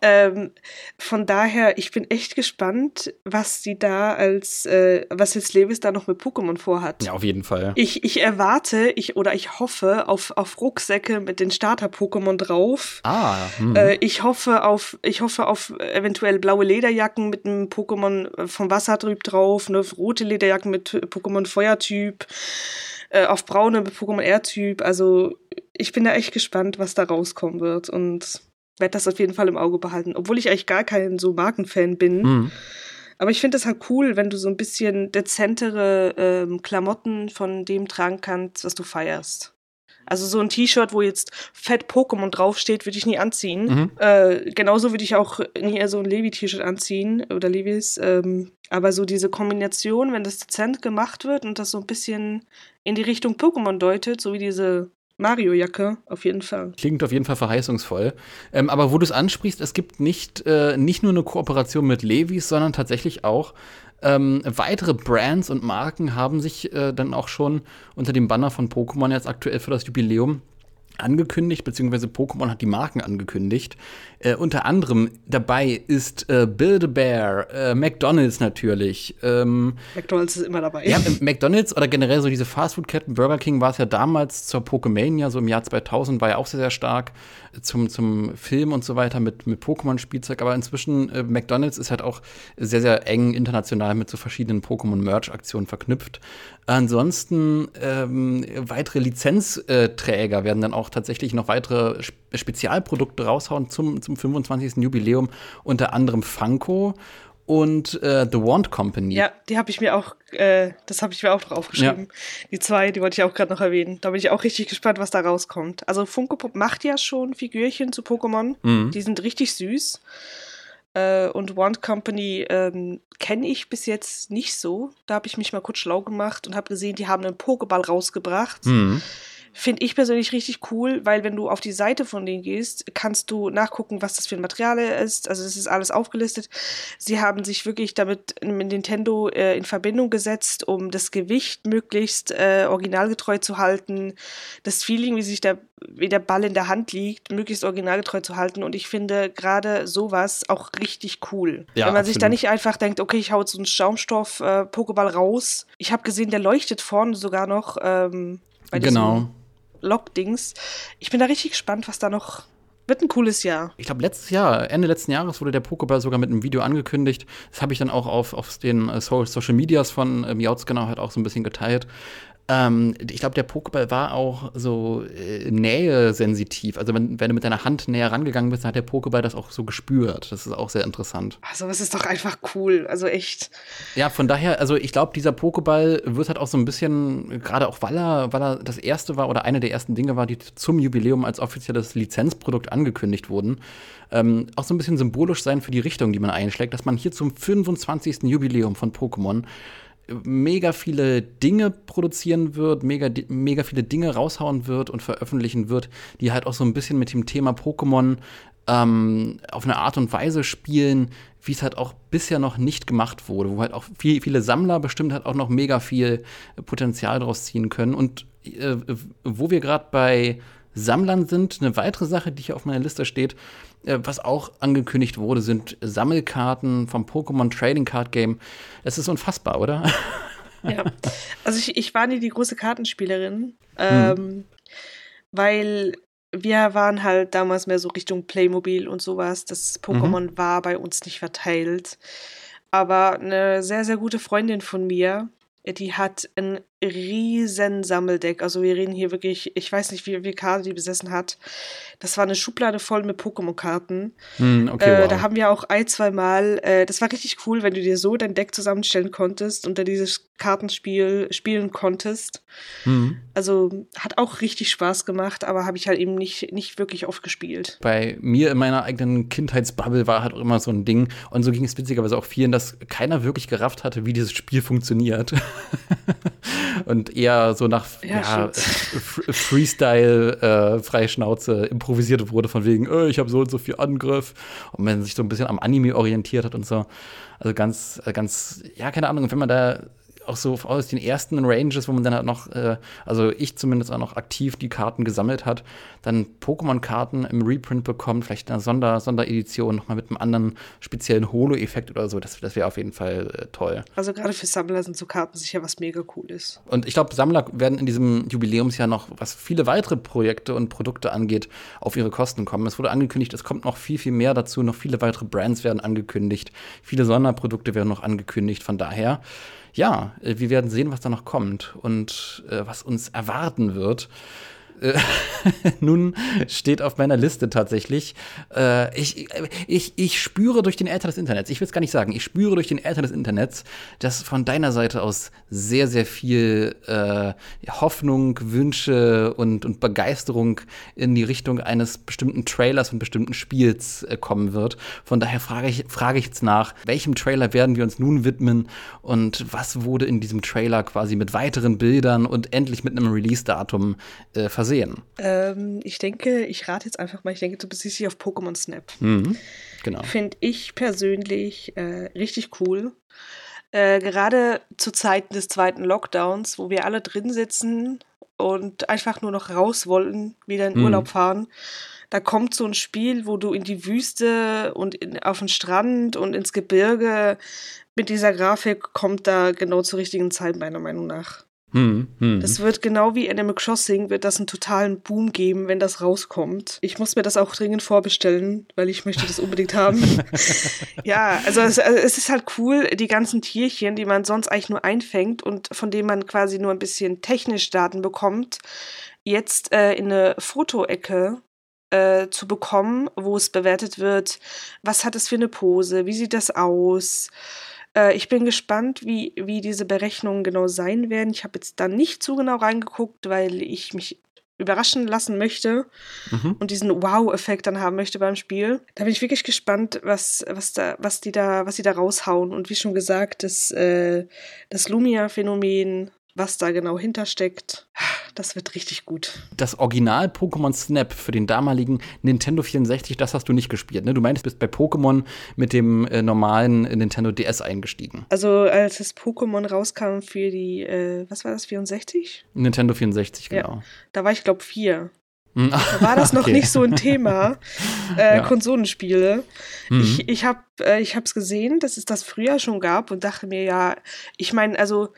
Ähm, von daher, ich bin echt gespannt, was sie da als, äh, was jetzt Levis da noch mit Pokémon vorhat. Ja, auf jeden Fall. Ich, ich erwarte, ich oder ich hoffe auf, auf Rucksäcke mit den Starter-Pokémon drauf. Ah. Hm. Äh, ich hoffe auf, ich hoffe auf eventuell blaue Lederjacken mit einem Pokémon vom Wassertyp drauf, ne, rote Lederjacken mit Pokémon Feuertyp, äh, auf braune mit Pokémon Air-Typ. Also ich bin da echt gespannt, was da rauskommen wird und werde das auf jeden Fall im Auge behalten, obwohl ich eigentlich gar kein so Markenfan bin. Mhm. Aber ich finde es halt cool, wenn du so ein bisschen dezentere ähm, Klamotten von dem tragen kannst, was du feierst. Also so ein T-Shirt, wo jetzt Fett Pokémon draufsteht, würde ich nie anziehen. Mhm. Äh, genauso würde ich auch nie so ein Levi-T-Shirt anziehen oder Levis. Ähm, aber so diese Kombination, wenn das dezent gemacht wird und das so ein bisschen in die Richtung Pokémon deutet, so wie diese Mario-Jacke, auf jeden Fall. Klingt auf jeden Fall verheißungsvoll. Ähm, aber wo du es ansprichst, es gibt nicht, äh, nicht nur eine Kooperation mit Levis, sondern tatsächlich auch ähm, weitere Brands und Marken haben sich äh, dann auch schon unter dem Banner von Pokémon jetzt aktuell für das Jubiläum angekündigt, beziehungsweise Pokémon hat die Marken angekündigt. Äh, unter anderem dabei ist äh, Build-A-Bear, äh, McDonalds natürlich. Ähm, McDonalds ist immer dabei. Ja, McDonalds oder generell so diese Fastfood-Ketten, Burger King war es ja damals zur Pokémania, so im Jahr 2000 war ja auch sehr, sehr stark zum, zum Film und so weiter mit, mit Pokémon-Spielzeug. Aber inzwischen, äh, McDonalds ist halt auch sehr, sehr eng international mit so verschiedenen Pokémon-Merch-Aktionen verknüpft. Ansonsten ähm, weitere Lizenzträger werden dann auch tatsächlich noch weitere Spezialprodukte raushauen zum, zum 25. Jubiläum, unter anderem Funko und äh, The Wand Company. Ja, die habe ich mir auch, äh, das habe ich mir auch noch aufgeschrieben. Ja. Die zwei, die wollte ich auch gerade noch erwähnen. Da bin ich auch richtig gespannt, was da rauskommt. Also Funko Pop macht ja schon Figürchen zu Pokémon. Mhm. Die sind richtig süß. Äh, und Wand Company ähm, kenne ich bis jetzt nicht so. Da habe ich mich mal kurz schlau gemacht und habe gesehen, die haben einen Pokéball rausgebracht. Mhm. Finde ich persönlich richtig cool, weil wenn du auf die Seite von denen gehst, kannst du nachgucken, was das für ein Material ist. Also es ist alles aufgelistet. Sie haben sich wirklich damit mit Nintendo äh, in Verbindung gesetzt, um das Gewicht möglichst äh, originalgetreu zu halten, das Feeling, wie sich der, wie der Ball in der Hand liegt, möglichst originalgetreu zu halten. Und ich finde gerade sowas auch richtig cool. Ja, wenn man absolut. sich da nicht einfach denkt, okay, ich hau jetzt so einen Schaumstoff-Pokéball äh, raus. Ich habe gesehen, der leuchtet vorne sogar noch. Ähm, genau. Lock-Dings. Ich bin da richtig gespannt, was da noch wird ein cooles Jahr. Ich glaube, letztes Jahr, Ende letzten Jahres wurde der Pokéball sogar mit einem Video angekündigt. Das habe ich dann auch auf, auf den äh, Social Medias von äh, Miauts genau halt auch so ein bisschen geteilt. Ähm, ich glaube, der Pokéball war auch so äh, nähesensitiv. Also, wenn, wenn, du mit deiner Hand näher rangegangen bist, dann hat der Pokéball das auch so gespürt. Das ist auch sehr interessant. Also, es ist doch einfach cool. Also, echt. Ja, von daher, also, ich glaube, dieser Pokéball wird halt auch so ein bisschen, gerade auch weil er, weil er das erste war oder eine der ersten Dinge war, die zum Jubiläum als offizielles Lizenzprodukt angekündigt wurden, ähm, auch so ein bisschen symbolisch sein für die Richtung, die man einschlägt, dass man hier zum 25. Jubiläum von Pokémon mega viele Dinge produzieren wird, mega, mega viele Dinge raushauen wird und veröffentlichen wird, die halt auch so ein bisschen mit dem Thema Pokémon ähm, auf eine Art und Weise spielen, wie es halt auch bisher noch nicht gemacht wurde, wo halt auch viel, viele Sammler bestimmt halt auch noch mega viel Potenzial draus ziehen können. Und äh, wo wir gerade bei Sammlern sind, eine weitere Sache, die hier auf meiner Liste steht, was auch angekündigt wurde, sind Sammelkarten vom Pokémon Trading Card Game. Das ist unfassbar, oder? Ja, also ich, ich war nie die große Kartenspielerin, ähm, hm. weil wir waren halt damals mehr so Richtung Playmobil und sowas. Das Pokémon mhm. war bei uns nicht verteilt. Aber eine sehr, sehr gute Freundin von mir, die hat ein riesen Sammeldeck. Also wir reden hier wirklich, ich weiß nicht, wie viele Karten die besessen hat. Das war eine Schublade voll mit Pokémon-Karten. Mm, okay, äh, wow. Da haben wir auch ein, zwei Mal, äh, das war richtig cool, wenn du dir so dein Deck zusammenstellen konntest und dann dieses Kartenspiel spielen konntest. Mm. Also hat auch richtig Spaß gemacht, aber habe ich halt eben nicht, nicht wirklich oft gespielt. Bei mir in meiner eigenen Kindheitsbubble war halt auch immer so ein Ding. Und so ging es witzigerweise auch vielen, dass keiner wirklich gerafft hatte, wie dieses Spiel funktioniert. und eher so nach ja, ja, Freestyle, äh, Freischnauze improvisiert wurde, von wegen, äh, ich habe so und so viel Angriff. Und man sich so ein bisschen am Anime orientiert hat und so. Also ganz, äh, ganz, ja, keine Ahnung, wenn man da auch so aus den ersten Ranges, wo man dann halt noch, äh, also ich zumindest auch noch aktiv die Karten gesammelt hat, dann Pokémon-Karten im Reprint bekommt, vielleicht in einer Sonder Sonderedition nochmal mit einem anderen speziellen Holo-Effekt oder so. Das, das wäre auf jeden Fall äh, toll. Also gerade für Sammler sind so Karten sicher was mega cool ist. Und ich glaube, Sammler werden in diesem Jubiläumsjahr noch, was viele weitere Projekte und Produkte angeht, auf ihre Kosten kommen. Es wurde angekündigt, es kommt noch viel, viel mehr dazu. Noch viele weitere Brands werden angekündigt. Viele Sonderprodukte werden noch angekündigt. Von daher, ja, äh, wir werden sehen, was da noch kommt und äh, was uns erwarten wird. Äh, nun steht auf meiner Liste tatsächlich. Äh, ich, ich, ich spüre durch den Äther des Internets, ich will es gar nicht sagen, ich spüre durch den Äther des Internets, dass von deiner Seite aus sehr, sehr viel äh, Hoffnung, Wünsche und, und Begeisterung in die Richtung eines bestimmten Trailers und bestimmten Spiels äh, kommen wird. Von daher frage ich, frage ich jetzt nach, welchem Trailer werden wir uns nun widmen und was wurde in diesem Trailer quasi mit weiteren Bildern und endlich mit einem Release-Datum äh, versehen? Sehen? Ähm, ich denke, ich rate jetzt einfach mal, ich denke, du beziehst dich auf Pokémon Snap. Mhm, genau. Finde ich persönlich äh, richtig cool. Äh, gerade zu Zeiten des zweiten Lockdowns, wo wir alle drin sitzen und einfach nur noch raus wollen, wieder in mhm. Urlaub fahren. Da kommt so ein Spiel, wo du in die Wüste und in, auf den Strand und ins Gebirge mit dieser Grafik kommt da genau zur richtigen Zeit, meiner Meinung nach. Hm, hm. Das wird genau wie Animal Crossing, wird das einen totalen Boom geben, wenn das rauskommt. Ich muss mir das auch dringend vorbestellen, weil ich möchte das unbedingt haben. ja, also es, also es, ist halt cool, die ganzen Tierchen, die man sonst eigentlich nur einfängt und von denen man quasi nur ein bisschen technisch Daten bekommt, jetzt äh, in eine Fotoecke äh, zu bekommen, wo es bewertet wird, was hat es für eine Pose, wie sieht das aus, äh, ich bin gespannt, wie, wie diese Berechnungen genau sein werden. Ich habe jetzt da nicht zu genau reingeguckt, weil ich mich überraschen lassen möchte mhm. und diesen Wow-Effekt dann haben möchte beim Spiel. Da bin ich wirklich gespannt, was, was, da, was, die, da, was die da raushauen. Und wie schon gesagt, das, äh, das Lumia-Phänomen was da genau hintersteckt, das wird richtig gut. Das Original Pokémon Snap für den damaligen Nintendo 64, das hast du nicht gespielt, ne? Du meinst, du bist bei Pokémon mit dem äh, normalen Nintendo DS eingestiegen. Also als das Pokémon rauskam für die, äh, was war das, 64? Nintendo 64, genau. Ja, da war ich, glaube vier. Hm. Da war das noch okay. nicht so ein Thema, äh, ja. Konsolenspiele. Mhm. Ich, ich habe es äh, gesehen, dass es das früher schon gab und dachte mir, ja, ich meine, also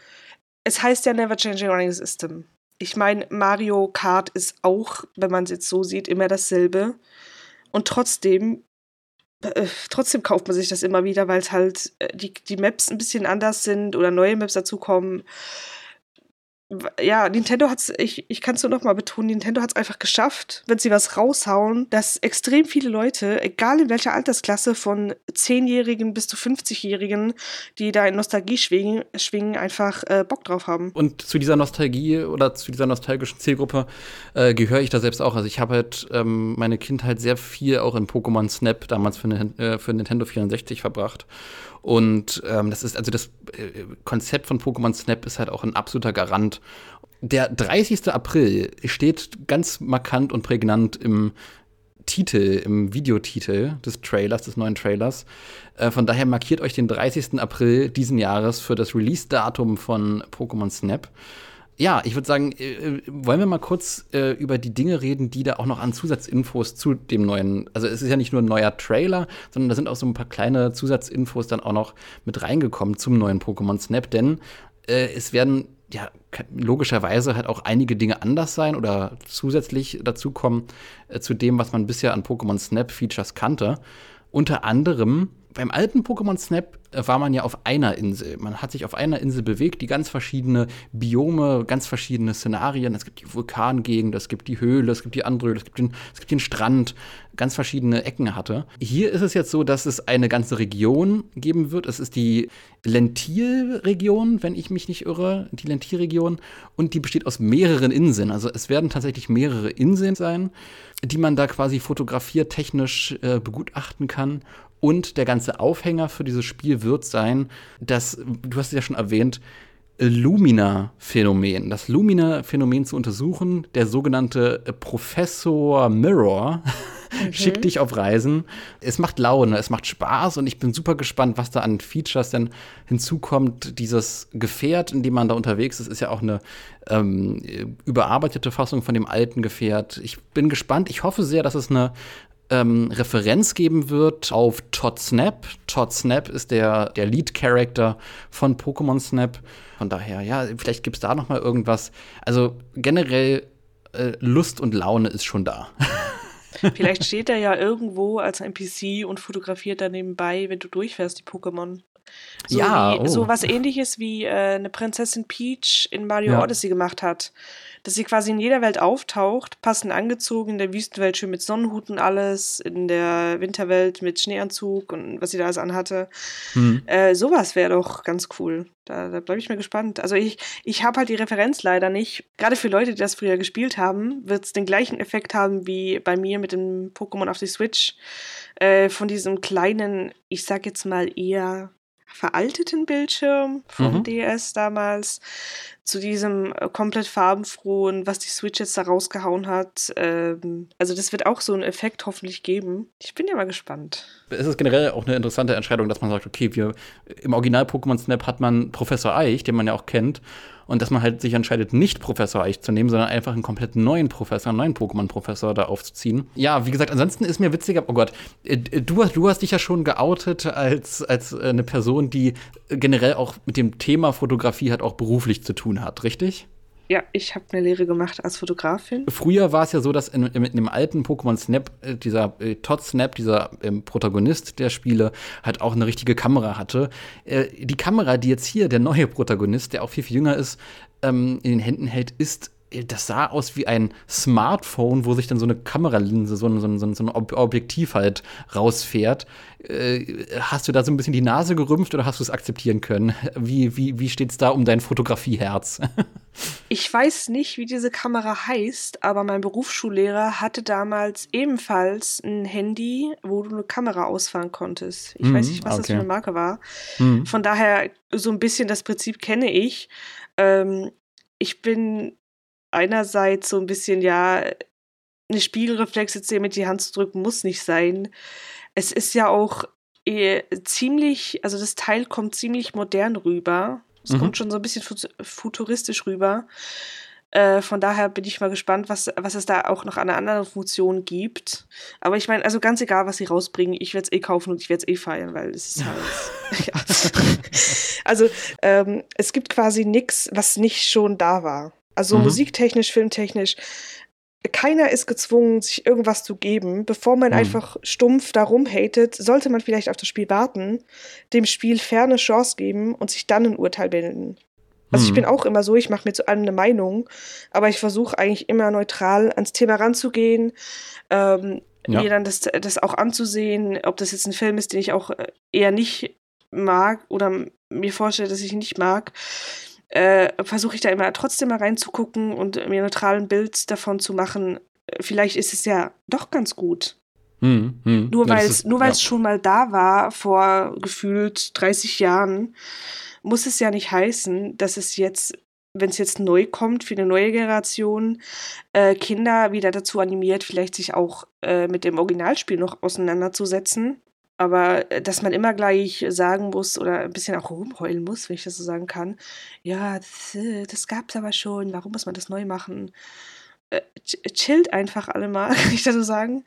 es heißt ja Never Changing Running System. Ich meine, Mario Kart ist auch, wenn man es jetzt so sieht, immer dasselbe. Und trotzdem, äh, trotzdem kauft man sich das immer wieder, weil es halt äh, die, die Maps ein bisschen anders sind oder neue Maps dazukommen ja, Nintendo hat's, ich, ich kann es nur noch mal betonen, Nintendo hat es einfach geschafft, wenn sie was raushauen, dass extrem viele Leute, egal in welcher Altersklasse, von 10-Jährigen bis zu 50-Jährigen, die da in Nostalgie schwingen, schwingen einfach äh, Bock drauf haben. Und zu dieser Nostalgie oder zu dieser nostalgischen Zielgruppe äh, gehöre ich da selbst auch. Also ich habe halt ähm, meine Kindheit sehr viel auch in Pokémon Snap damals für, äh, für Nintendo 64 verbracht. Und ähm, das ist, also das äh, Konzept von Pokémon Snap ist halt auch ein absoluter Garant. Der 30. April steht ganz markant und prägnant im Titel, im Videotitel des Trailers, des neuen Trailers. Äh, von daher markiert euch den 30. April diesen Jahres für das Release-Datum von Pokémon Snap ja, ich würde sagen, äh, äh, wollen wir mal kurz äh, über die Dinge reden, die da auch noch an Zusatzinfos zu dem neuen, also es ist ja nicht nur ein neuer Trailer, sondern da sind auch so ein paar kleine Zusatzinfos dann auch noch mit reingekommen zum neuen Pokémon Snap, denn äh, es werden ja logischerweise halt auch einige Dinge anders sein oder zusätzlich dazukommen äh, zu dem, was man bisher an Pokémon Snap Features kannte. Unter anderem beim alten Pokémon Snap äh, war man ja auf einer Insel. Man hat sich auf einer Insel bewegt, die ganz verschiedene Biome, ganz verschiedene Szenarien. Es gibt die Vulkangegend, es gibt die Höhle, es gibt die andere Höhle, es gibt den, es gibt den Strand, ganz verschiedene Ecken hatte. Hier ist es jetzt so, dass es eine ganze Region geben wird. Es ist die Lentil-Region, wenn ich mich nicht irre, die Lentil-Region. Und die besteht aus mehreren Inseln. Also es werden tatsächlich mehrere Inseln sein, die man da quasi fotografiert, technisch äh, begutachten kann. Und der ganze Aufhänger für dieses Spiel wird sein, dass, du hast es ja schon erwähnt, Lumina-Phänomen. Das Lumina-Phänomen zu untersuchen, der sogenannte Professor Mirror mhm. schickt dich auf Reisen. Es macht Laune, es macht Spaß und ich bin super gespannt, was da an Features denn hinzukommt. Dieses Gefährt, in dem man da unterwegs ist, ist ja auch eine ähm, überarbeitete Fassung von dem alten Gefährt. Ich bin gespannt. Ich hoffe sehr, dass es eine ähm, Referenz geben wird auf Todd Snap. Todd Snap ist der, der Lead-Character von Pokémon Snap. Von daher, ja, vielleicht gibt es da noch mal irgendwas. Also generell äh, Lust und Laune ist schon da. Vielleicht steht er ja irgendwo als NPC und fotografiert da nebenbei, wenn du durchfährst, die Pokémon. So ja, wie, oh. so was ähnliches wie äh, eine Prinzessin Peach in Mario ja. Odyssey gemacht hat dass sie quasi in jeder Welt auftaucht, passend angezogen, in der Wüstenwelt schön mit Sonnenhut und alles, in der Winterwelt mit Schneeanzug und was sie da alles anhatte. Mhm. Äh, sowas wäre doch ganz cool. Da, da bleibe ich mir gespannt. Also ich, ich habe halt die Referenz leider nicht. Gerade für Leute, die das früher gespielt haben, wird es den gleichen Effekt haben wie bei mir mit dem Pokémon auf die Switch. Äh, von diesem kleinen, ich sag jetzt mal eher veralteten Bildschirm vom mhm. DS damals zu diesem äh, komplett farbenfrohen, was die Switch jetzt da rausgehauen hat. Ähm, also das wird auch so einen Effekt hoffentlich geben. Ich bin ja mal gespannt. Es ist generell auch eine interessante Entscheidung, dass man sagt, okay, wir im Original Pokémon Snap hat man Professor Eich, den man ja auch kennt und dass man halt sich entscheidet, nicht Professor Eich zu nehmen, sondern einfach einen komplett neuen Professor, einen neuen Pokémon-Professor da aufzuziehen. Ja, wie gesagt, ansonsten ist mir witziger, oh Gott, äh, du, du hast dich ja schon geoutet als, als äh, eine Person, die generell auch mit dem Thema Fotografie hat auch beruflich zu tun hat, richtig? Ja, ich habe eine Lehre gemacht als Fotografin. Früher war es ja so, dass in, in, in dem alten Pokémon Snap, äh, dieser äh, Todd Snap, dieser ähm, Protagonist der Spiele, halt auch eine richtige Kamera hatte. Äh, die Kamera, die jetzt hier der neue Protagonist, der auch viel, viel jünger ist, ähm, in den Händen hält, ist das sah aus wie ein Smartphone, wo sich dann so eine Kameralinse, so ein, so ein, so ein Objektiv halt rausfährt. Äh, hast du da so ein bisschen die Nase gerümpft oder hast du es akzeptieren können? Wie, wie, wie steht es da um dein Fotografieherz? ich weiß nicht, wie diese Kamera heißt, aber mein Berufsschullehrer hatte damals ebenfalls ein Handy, wo du eine Kamera ausfahren konntest. Ich mhm, weiß nicht, was okay. das für eine Marke war. Mhm. Von daher, so ein bisschen das Prinzip kenne ich. Ähm, ich bin einerseits so ein bisschen, ja, eine Spiegelreflex jetzt mit die Hand zu drücken, muss nicht sein. Es ist ja auch eh ziemlich, also das Teil kommt ziemlich modern rüber. Es mhm. kommt schon so ein bisschen futuristisch rüber. Äh, von daher bin ich mal gespannt, was, was es da auch noch an einer anderen Funktion gibt. Aber ich meine, also ganz egal, was sie rausbringen, ich werde es eh kaufen und ich werde es eh feiern, weil es ist halt. ja. Also ähm, es gibt quasi nichts, was nicht schon da war. Also mhm. musiktechnisch, filmtechnisch. Keiner ist gezwungen, sich irgendwas zu geben. Bevor man mhm. einfach stumpf darum hatet, sollte man vielleicht auf das Spiel warten, dem Spiel ferne Chance geben und sich dann ein Urteil bilden. Also ich mhm. bin auch immer so, ich mache mir zu allem eine Meinung, aber ich versuche eigentlich immer neutral ans Thema ranzugehen, ähm, ja. mir dann das, das auch anzusehen, ob das jetzt ein Film ist, den ich auch äh, eher nicht mag oder mir vorstelle, dass ich nicht mag äh, versuche ich da immer trotzdem mal reinzugucken und mir ein neutralen Bild davon zu machen. Vielleicht ist es ja doch ganz gut. Hm, hm. Nur weil es ja. schon mal da war, vor gefühlt 30 Jahren, muss es ja nicht heißen, dass es jetzt, wenn es jetzt neu kommt für eine neue Generation, äh, Kinder wieder dazu animiert, vielleicht sich auch äh, mit dem Originalspiel noch auseinanderzusetzen aber äh, dass man immer gleich sagen muss oder ein bisschen auch rumheulen muss, wenn ich das so sagen kann, ja, das, äh, gab es aber schon, warum muss man das neu machen? Äh, chillt einfach alle mal, kann ich das so sagen.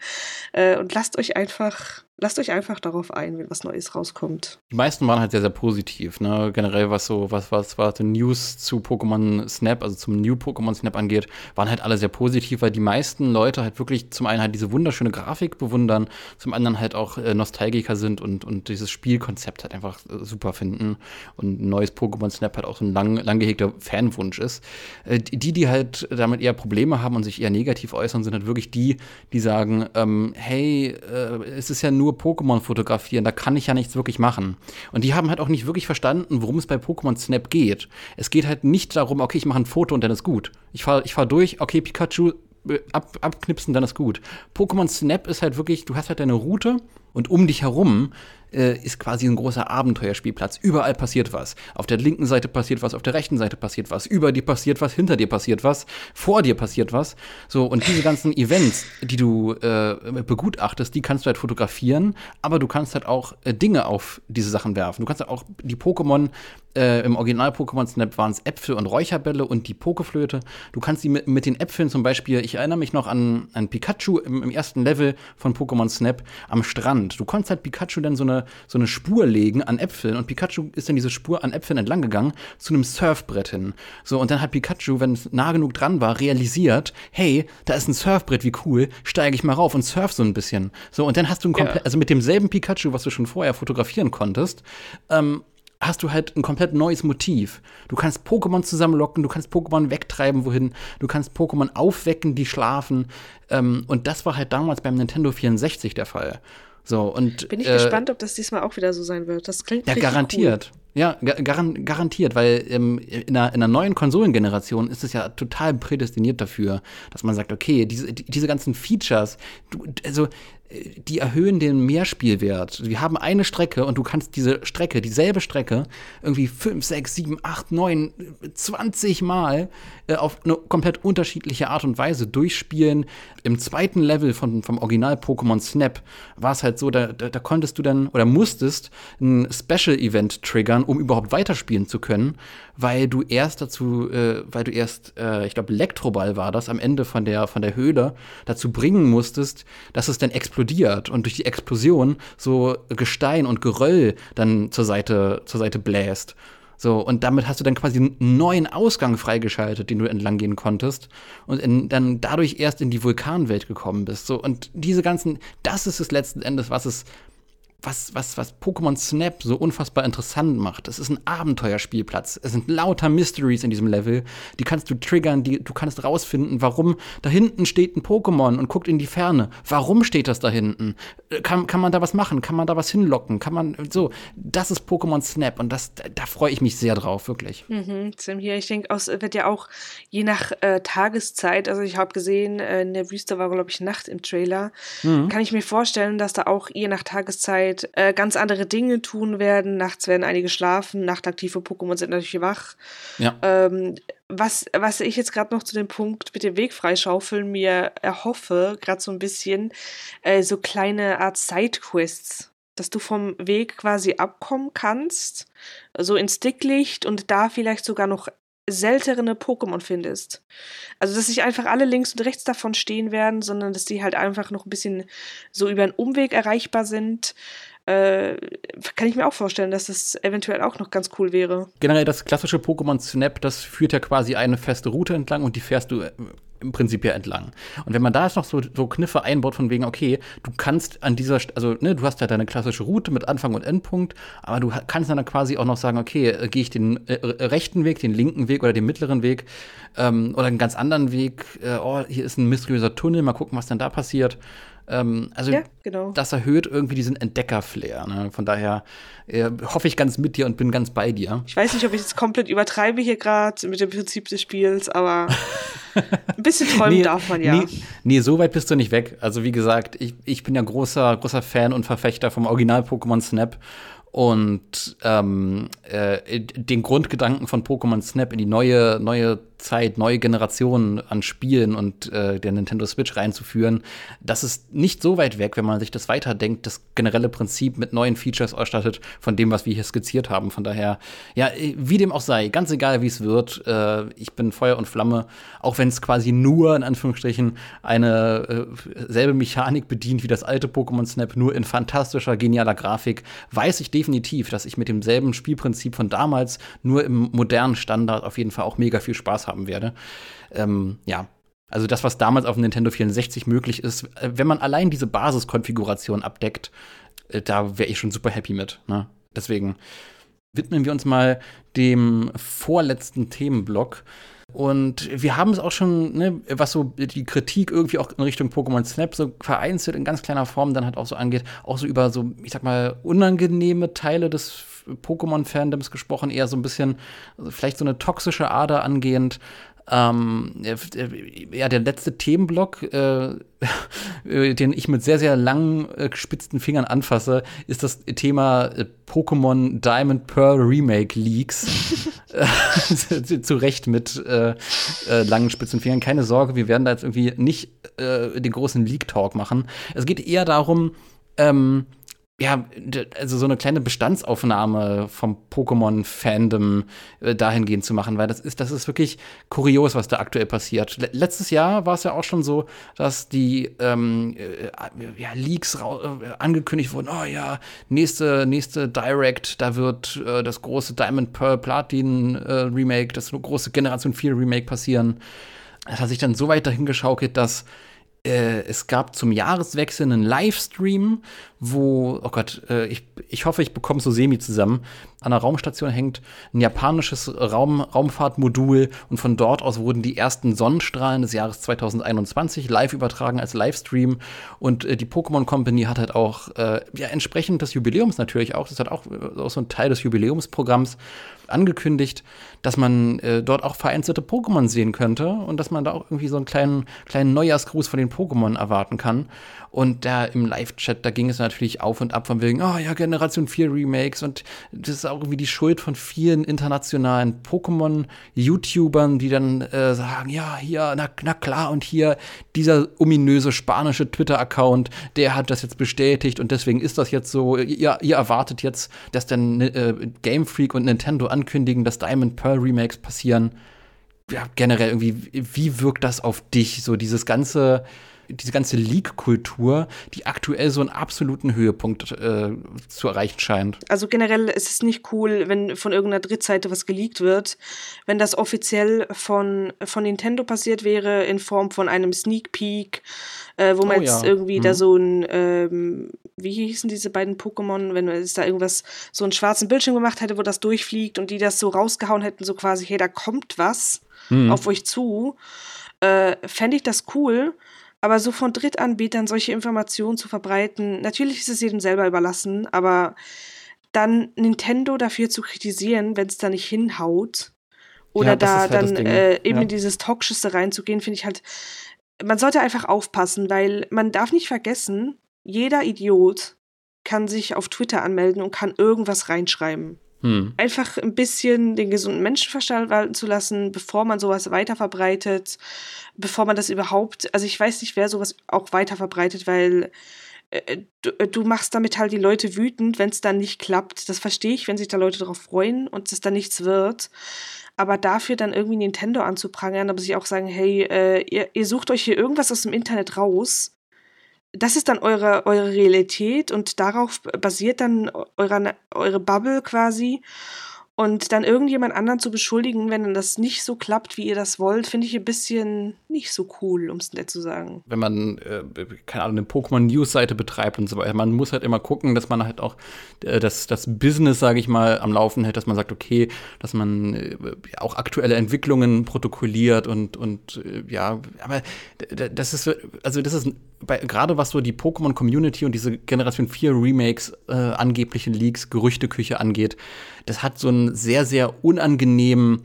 Äh, und lasst euch einfach lasst euch einfach darauf ein, wenn was Neues rauskommt. Die meisten waren halt sehr, sehr positiv, ne? Generell, was so, was, was, was News zu Pokémon Snap, also zum New Pokémon Snap angeht, waren halt alle sehr positiv, weil die meisten Leute halt wirklich zum einen halt diese wunderschöne Grafik bewundern, zum anderen halt auch äh, Nostalgiker sind und, und dieses Spielkonzept halt einfach äh, super finden. Und ein neues Pokémon Snap halt auch so ein lang, lang gehegter Fanwunsch ist. Äh, die, die halt damit eher Probleme haben und sich eher negativ äußern, sind halt wirklich die, die sagen, ähm, hey, äh, es ist ja nur nur Pokémon fotografieren, da kann ich ja nichts wirklich machen. Und die haben halt auch nicht wirklich verstanden, worum es bei Pokémon Snap geht. Es geht halt nicht darum, okay, ich mache ein Foto und dann ist gut. Ich fahre ich fahr durch, okay, Pikachu, äh, ab, abknipsen, dann ist gut. Pokémon Snap ist halt wirklich, du hast halt deine Route und um dich herum äh, ist quasi ein großer Abenteuerspielplatz. Überall passiert was. Auf der linken Seite passiert was, auf der rechten Seite passiert was, über dir passiert was, hinter dir passiert was, vor dir passiert was. So, und diese ganzen Events, die du äh, begutachtest, die kannst du halt fotografieren, aber du kannst halt auch äh, Dinge auf diese Sachen werfen. Du kannst halt auch die Pokémon äh, im Original Pokémon Snap waren es Äpfel und Räucherbälle und die Pokeflöte. Du kannst sie mit, mit den Äpfeln zum Beispiel, ich erinnere mich noch an, an Pikachu im, im ersten Level von Pokémon Snap am Strand. Du konntest halt Pikachu dann so eine, so eine Spur legen an Äpfeln und Pikachu ist dann diese Spur an Äpfeln entlang gegangen zu einem Surfbrett hin. So, und dann hat Pikachu, wenn es nah genug dran war, realisiert, hey, da ist ein Surfbrett, wie cool, steige ich mal rauf und surf so ein bisschen. So, und dann hast du ein komplett, ja. also mit demselben Pikachu, was du schon vorher fotografieren konntest, ähm, hast du halt ein komplett neues Motiv. Du kannst Pokémon zusammenlocken, du kannst Pokémon wegtreiben, wohin, du kannst Pokémon aufwecken, die schlafen. Ähm, und das war halt damals beim Nintendo 64 der Fall. So, und, Bin ich äh, gespannt, ob das diesmal auch wieder so sein wird. Das klingt Ja, garantiert. Cool. Ja, garan garantiert, weil ähm, in, einer, in einer neuen Konsolengeneration ist es ja total prädestiniert dafür, dass man sagt, okay, diese, diese ganzen Features, du, also die erhöhen den Mehrspielwert. Wir haben eine Strecke und du kannst diese Strecke, dieselbe Strecke, irgendwie 5, 6, 7, 8, 9, 20 Mal äh, auf eine komplett unterschiedliche Art und Weise durchspielen. Im zweiten Level von, vom Original Pokémon Snap war es halt so, da, da, da, konntest du dann oder musstest ein Special-Event triggern, um überhaupt weiterspielen zu können, weil du erst dazu, äh, weil du erst, äh, ich glaube, Elektroball war das am Ende von der, von der Höhle, dazu bringen musstest, dass es dann explodiert und durch die Explosion so Gestein und Geröll dann zur Seite, zur Seite bläst. So, und damit hast du dann quasi einen neuen Ausgang freigeschaltet, den du entlang gehen konntest und in, dann dadurch erst in die Vulkanwelt gekommen bist. So, und diese ganzen, das ist es letzten Endes, was es was, was, was Pokémon Snap so unfassbar interessant macht. Es ist ein Abenteuerspielplatz. Es sind lauter Mysteries in diesem Level. Die kannst du triggern, die, du kannst rausfinden, warum da hinten steht ein Pokémon und guckt in die Ferne. Warum steht das da hinten? Äh, kann, kann man da was machen? Kann man da was hinlocken? Kann man so? Das ist Pokémon Snap und das, da freue ich mich sehr drauf, wirklich. Mhm, hier, ich denke, es wird ja auch je nach äh, Tageszeit, also ich habe gesehen, äh, in der Wüste war, glaube ich, Nacht im Trailer, mhm. kann ich mir vorstellen, dass da auch je nach Tageszeit Zeit äh, ganz andere Dinge tun werden. Nachts werden einige schlafen, nachtaktive Pokémon sind natürlich wach. Ja. Ähm, was, was ich jetzt gerade noch zu dem Punkt mit dem Weg freischaufeln mir erhoffe, gerade so ein bisschen, äh, so kleine Art Sidequests dass du vom Weg quasi abkommen kannst, so ins Dicklicht und da vielleicht sogar noch seltene Pokémon findest. Also, dass sich einfach alle links und rechts davon stehen werden, sondern dass die halt einfach noch ein bisschen so über einen Umweg erreichbar sind äh, kann ich mir auch vorstellen, dass das eventuell auch noch ganz cool wäre. Generell das klassische Pokémon Snap, das führt ja quasi eine feste Route entlang und die fährst du äh, im Prinzip ja entlang. Und wenn man da jetzt noch so, so Kniffe einbaut von wegen, okay, du kannst an dieser, also ne, du hast ja deine klassische Route mit Anfang und Endpunkt, aber du kannst dann quasi auch noch sagen, okay, äh, gehe ich den äh, rechten Weg, den linken Weg oder den mittleren Weg ähm, oder einen ganz anderen Weg. Äh, oh, hier ist ein mysteriöser Tunnel, mal gucken, was dann da passiert. Ähm, also ja, genau. das erhöht irgendwie diesen Entdecker-Flair. Ne? Von daher äh, hoffe ich ganz mit dir und bin ganz bei dir. Ich weiß nicht, ob ich jetzt komplett übertreibe hier gerade mit dem Prinzip des Spiels, aber ein bisschen träumen nee, darf man ja. Nee, nee, so weit bist du nicht weg. Also wie gesagt, ich, ich bin ja großer, großer Fan und Verfechter vom Original Pokémon Snap und ähm, äh, den Grundgedanken von Pokémon Snap in die neue, neue Zeit, neue Generationen an Spielen und äh, der Nintendo Switch reinzuführen, das ist nicht so weit weg, wenn man sich das weiterdenkt, das generelle Prinzip mit neuen Features ausstattet von dem, was wir hier skizziert haben. Von daher, ja, wie dem auch sei, ganz egal, wie es wird, äh, ich bin Feuer und Flamme, auch wenn es quasi nur in Anführungsstrichen eine äh, selbe Mechanik bedient wie das alte Pokémon Snap, nur in fantastischer, genialer Grafik, weiß ich definitiv, dass ich mit demselben Spielprinzip von damals nur im modernen Standard auf jeden Fall auch mega viel Spaß habe haben werde. Ähm, ja, also das, was damals auf dem Nintendo 64 möglich ist, äh, wenn man allein diese Basiskonfiguration abdeckt, äh, da wäre ich schon super happy mit. Ne? Deswegen widmen wir uns mal dem vorletzten Themenblock. Und wir haben es auch schon, ne, was so die Kritik irgendwie auch in Richtung Pokémon Snap so vereinzelt in ganz kleiner Form dann halt auch so angeht, auch so über so, ich sag mal, unangenehme Teile des Pokémon-Fandoms gesprochen, eher so ein bisschen, also vielleicht so eine toxische Ader angehend. Ähm, ja, der letzte Themenblock, äh, den ich mit sehr, sehr langen, äh, gespitzten Fingern anfasse, ist das Thema äh, Pokémon Diamond Pearl Remake Leaks. Zu Recht mit äh, äh, langen, spitzen Fingern. Keine Sorge, wir werden da jetzt irgendwie nicht äh, den großen Leak-Talk machen. Es geht eher darum, ähm, ja, also so eine kleine Bestandsaufnahme vom Pokémon-Fandom äh, dahingehend zu machen, weil das ist, das ist wirklich kurios, was da aktuell passiert. Le letztes Jahr war es ja auch schon so, dass die ähm, äh, ja, Leaks äh, angekündigt wurden, oh ja, nächste, nächste Direct, da wird äh, das große Diamond Pearl Platin Remake, das große Generation 4 Remake passieren. Das hat sich dann so weit dahin geschaukelt, dass es gab zum Jahreswechsel einen Livestream, wo, oh Gott, äh, ich, ich hoffe, ich bekomme so semi zusammen. An der Raumstation hängt ein japanisches Raum, Raumfahrtmodul und von dort aus wurden die ersten Sonnenstrahlen des Jahres 2021 live übertragen als Livestream. Und äh, die Pokémon Company hat halt auch, äh, ja, entsprechend des Jubiläums natürlich auch, das hat auch, äh, auch so ein Teil des Jubiläumsprogramms angekündigt, dass man äh, dort auch vereinzelte Pokémon sehen könnte und dass man da auch irgendwie so einen kleinen, kleinen Neujahrsgruß von den Pokémon erwarten kann. Und da im Live-Chat, da ging es natürlich auf und ab von wegen, oh ja, Generation 4 Remakes und das ist auch irgendwie die Schuld von vielen internationalen Pokémon-YouTubern, die dann äh, sagen, ja, hier, na, na klar, und hier dieser ominöse spanische Twitter-Account, der hat das jetzt bestätigt und deswegen ist das jetzt so. Ihr, ihr erwartet jetzt, dass dann äh, Game Freak und Nintendo ankündigen, dass Diamond Pearl Remakes passieren. Ja, generell irgendwie, wie wirkt das auf dich? So dieses ganze diese ganze Leak-Kultur, die aktuell so einen absoluten Höhepunkt äh, zu erreichen scheint. Also generell ist es nicht cool, wenn von irgendeiner Drittseite was geleakt wird. Wenn das offiziell von, von Nintendo passiert wäre, in Form von einem Sneak Peek, äh, wo man oh, jetzt ja. irgendwie mhm. da so ein, ähm, wie hießen diese beiden Pokémon, wenn man es da irgendwas, so einen schwarzen Bildschirm gemacht hätte, wo das durchfliegt und die das so rausgehauen hätten, so quasi, hey, da kommt was mhm. auf euch zu, äh, fände ich das cool. Aber so von Drittanbietern solche Informationen zu verbreiten, natürlich ist es jedem selber überlassen, aber dann Nintendo dafür zu kritisieren, wenn es da nicht hinhaut, oder ja, da halt dann äh, eben ja. in dieses Toxische reinzugehen, finde ich halt, man sollte einfach aufpassen, weil man darf nicht vergessen, jeder Idiot kann sich auf Twitter anmelden und kann irgendwas reinschreiben. Hm. Einfach ein bisschen den gesunden Menschenverstand walten zu lassen, bevor man sowas weiterverbreitet, bevor man das überhaupt, also ich weiß nicht, wer sowas auch weiterverbreitet, weil äh, du, äh, du, machst damit halt die Leute wütend, wenn es dann nicht klappt. Das verstehe ich, wenn sich da Leute darauf freuen und es dann nichts wird. Aber dafür dann irgendwie Nintendo anzuprangern, aber sich auch sagen, hey, äh, ihr, ihr sucht euch hier irgendwas aus dem Internet raus das ist dann eure, eure Realität und darauf basiert dann eure, eure Bubble quasi. Und dann irgendjemand anderen zu beschuldigen, wenn das nicht so klappt, wie ihr das wollt, finde ich ein bisschen nicht so cool, um es nett zu sagen. Wenn man, äh, keine Ahnung, eine Pokémon-News-Seite betreibt und so weiter, man muss halt immer gucken, dass man halt auch äh, das, das Business, sage ich mal, am Laufen hält, dass man sagt, okay, dass man äh, auch aktuelle Entwicklungen protokolliert und, und äh, ja, aber das ist, also das ist gerade was so die Pokémon-Community und diese Generation 4 Remakes, äh, angeblichen Leaks, Gerüchteküche angeht, das hat so sehr, sehr unangenehmen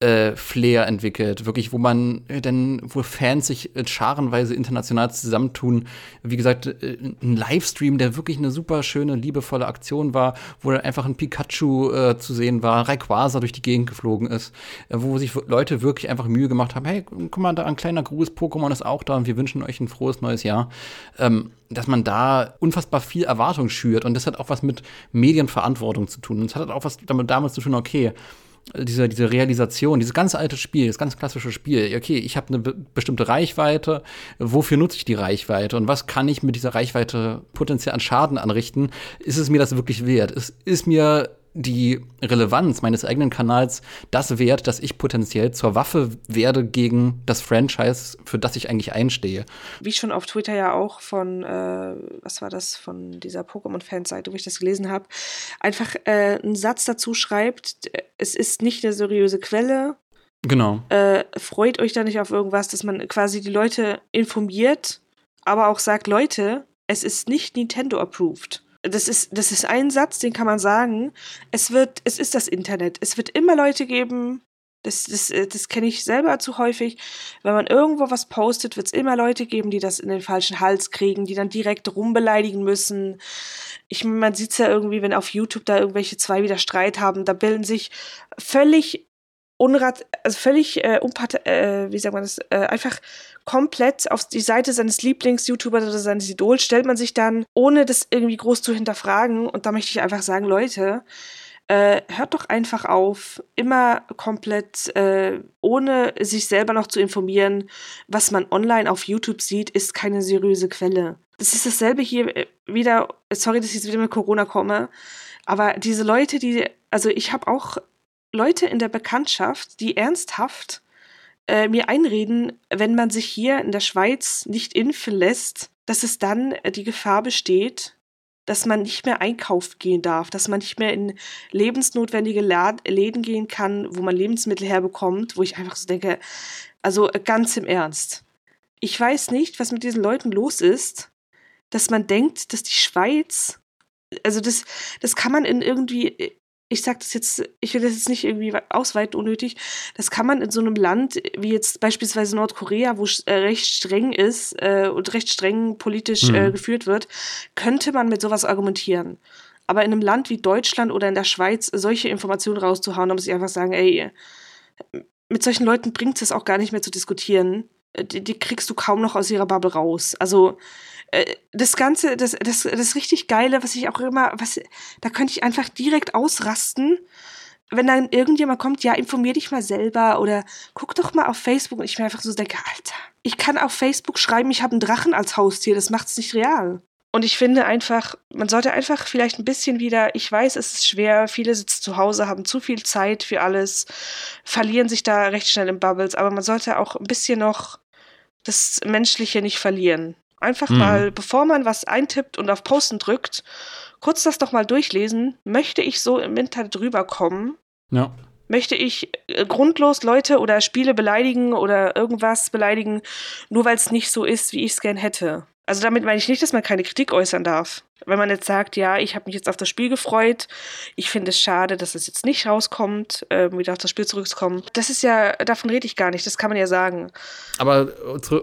äh, Flair entwickelt, wirklich, wo man äh, denn, wo Fans sich äh, scharenweise international zusammentun. Wie gesagt, äh, ein Livestream, der wirklich eine super schöne, liebevolle Aktion war, wo dann einfach ein Pikachu äh, zu sehen war, Rayquaza durch die Gegend geflogen ist, äh, wo sich Leute wirklich einfach Mühe gemacht haben, hey, guck mal, da ein kleiner Gruß, Pokémon ist auch da und wir wünschen euch ein frohes neues Jahr. Ähm, dass man da unfassbar viel Erwartung schürt und das hat auch was mit Medienverantwortung zu tun. Und es hat auch was damit damals zu tun, okay, diese, diese Realisation, dieses ganz alte Spiel, das ganz klassische Spiel, okay, ich habe eine be bestimmte Reichweite, wofür nutze ich die Reichweite und was kann ich mit dieser Reichweite potenziell an Schaden anrichten? Ist es mir das wirklich wert? Ist, ist mir die Relevanz meines eigenen Kanals das wert, dass ich potenziell zur Waffe werde gegen das Franchise, für das ich eigentlich einstehe. Wie schon auf Twitter ja auch von, äh, was war das, von dieser Pokémon-Fanseite, wo ich das gelesen habe, einfach äh, einen Satz dazu schreibt, es ist nicht eine seriöse Quelle. Genau. Äh, freut euch da nicht auf irgendwas, dass man quasi die Leute informiert, aber auch sagt, Leute, es ist nicht Nintendo approved das ist, das ist ein Satz, den kann man sagen. Es wird, es ist das Internet. Es wird immer Leute geben, Das, das, äh, das kenne ich selber zu häufig. Wenn man irgendwo was postet, wird es immer Leute geben, die das in den falschen Hals kriegen, die dann direkt rumbeleidigen müssen. Ich, man sieht es ja irgendwie, wenn auf YouTube da irgendwelche zwei wieder Streit haben, da bilden sich völlig unrat, also völlig äh, unpat, äh, wie sagt man das, äh, einfach komplett auf die Seite seines Lieblings-YouTubers oder seines Idols stellt man sich dann, ohne das irgendwie groß zu hinterfragen. Und da möchte ich einfach sagen, Leute, äh, hört doch einfach auf, immer komplett äh, ohne sich selber noch zu informieren, was man online auf YouTube sieht, ist keine seriöse Quelle. Das ist dasselbe hier äh, wieder, sorry, dass ich jetzt wieder mit Corona komme, aber diese Leute, die, also ich habe auch Leute in der Bekanntschaft, die ernsthaft äh, mir einreden, wenn man sich hier in der Schweiz nicht impfen lässt, dass es dann äh, die Gefahr besteht, dass man nicht mehr einkaufen gehen darf, dass man nicht mehr in lebensnotwendige Läden gehen kann, wo man Lebensmittel herbekommt, wo ich einfach so denke, also äh, ganz im Ernst. Ich weiß nicht, was mit diesen Leuten los ist, dass man denkt, dass die Schweiz, also das, das kann man in irgendwie äh, ich sage das jetzt, ich will das jetzt nicht irgendwie ausweiten unnötig, das kann man in so einem Land wie jetzt beispielsweise Nordkorea, wo es äh, recht streng ist äh, und recht streng politisch mhm. äh, geführt wird, könnte man mit sowas argumentieren. Aber in einem Land wie Deutschland oder in der Schweiz solche Informationen rauszuhauen, da muss ich einfach sagen, ey, mit solchen Leuten bringt es auch gar nicht mehr zu diskutieren. Äh, die, die kriegst du kaum noch aus ihrer Bubble raus. Also äh, das Ganze, das, das, das richtig Geile, was ich auch immer, was, da könnte ich einfach direkt ausrasten, wenn dann irgendjemand kommt, ja, informier dich mal selber oder guck doch mal auf Facebook und ich mir einfach so denke, Alter, ich kann auf Facebook schreiben, ich habe einen Drachen als Haustier, das macht's nicht real. Und ich finde einfach, man sollte einfach vielleicht ein bisschen wieder, ich weiß, es ist schwer, viele sitzen zu Hause, haben zu viel Zeit für alles, verlieren sich da recht schnell in Bubbles, aber man sollte auch ein bisschen noch das Menschliche nicht verlieren. Einfach mhm. mal, bevor man was eintippt und auf Posten drückt, kurz das doch mal durchlesen. Möchte ich so im Internet drüber kommen? Ja. Möchte ich äh, grundlos Leute oder Spiele beleidigen oder irgendwas beleidigen, nur weil es nicht so ist, wie ich es gern hätte? Also damit meine ich nicht, dass man keine Kritik äußern darf. Wenn man jetzt sagt, ja, ich habe mich jetzt auf das Spiel gefreut, ich finde es schade, dass es jetzt nicht rauskommt, äh, wieder auf das Spiel zurückzukommen. Das ist ja, davon rede ich gar nicht, das kann man ja sagen. Aber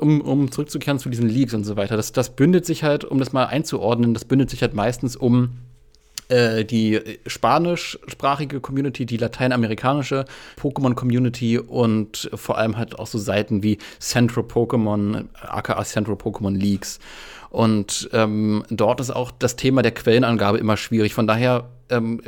um, um zurückzukehren zu diesen Leaks und so weiter, das, das bündet sich halt, um das mal einzuordnen, das bündet sich halt meistens um äh, die spanischsprachige Community, die lateinamerikanische Pokémon-Community und vor allem halt auch so Seiten wie Central Pokémon, aka Central Pokémon Leaks. Und ähm, dort ist auch das Thema der Quellenangabe immer schwierig. Von daher, ähm,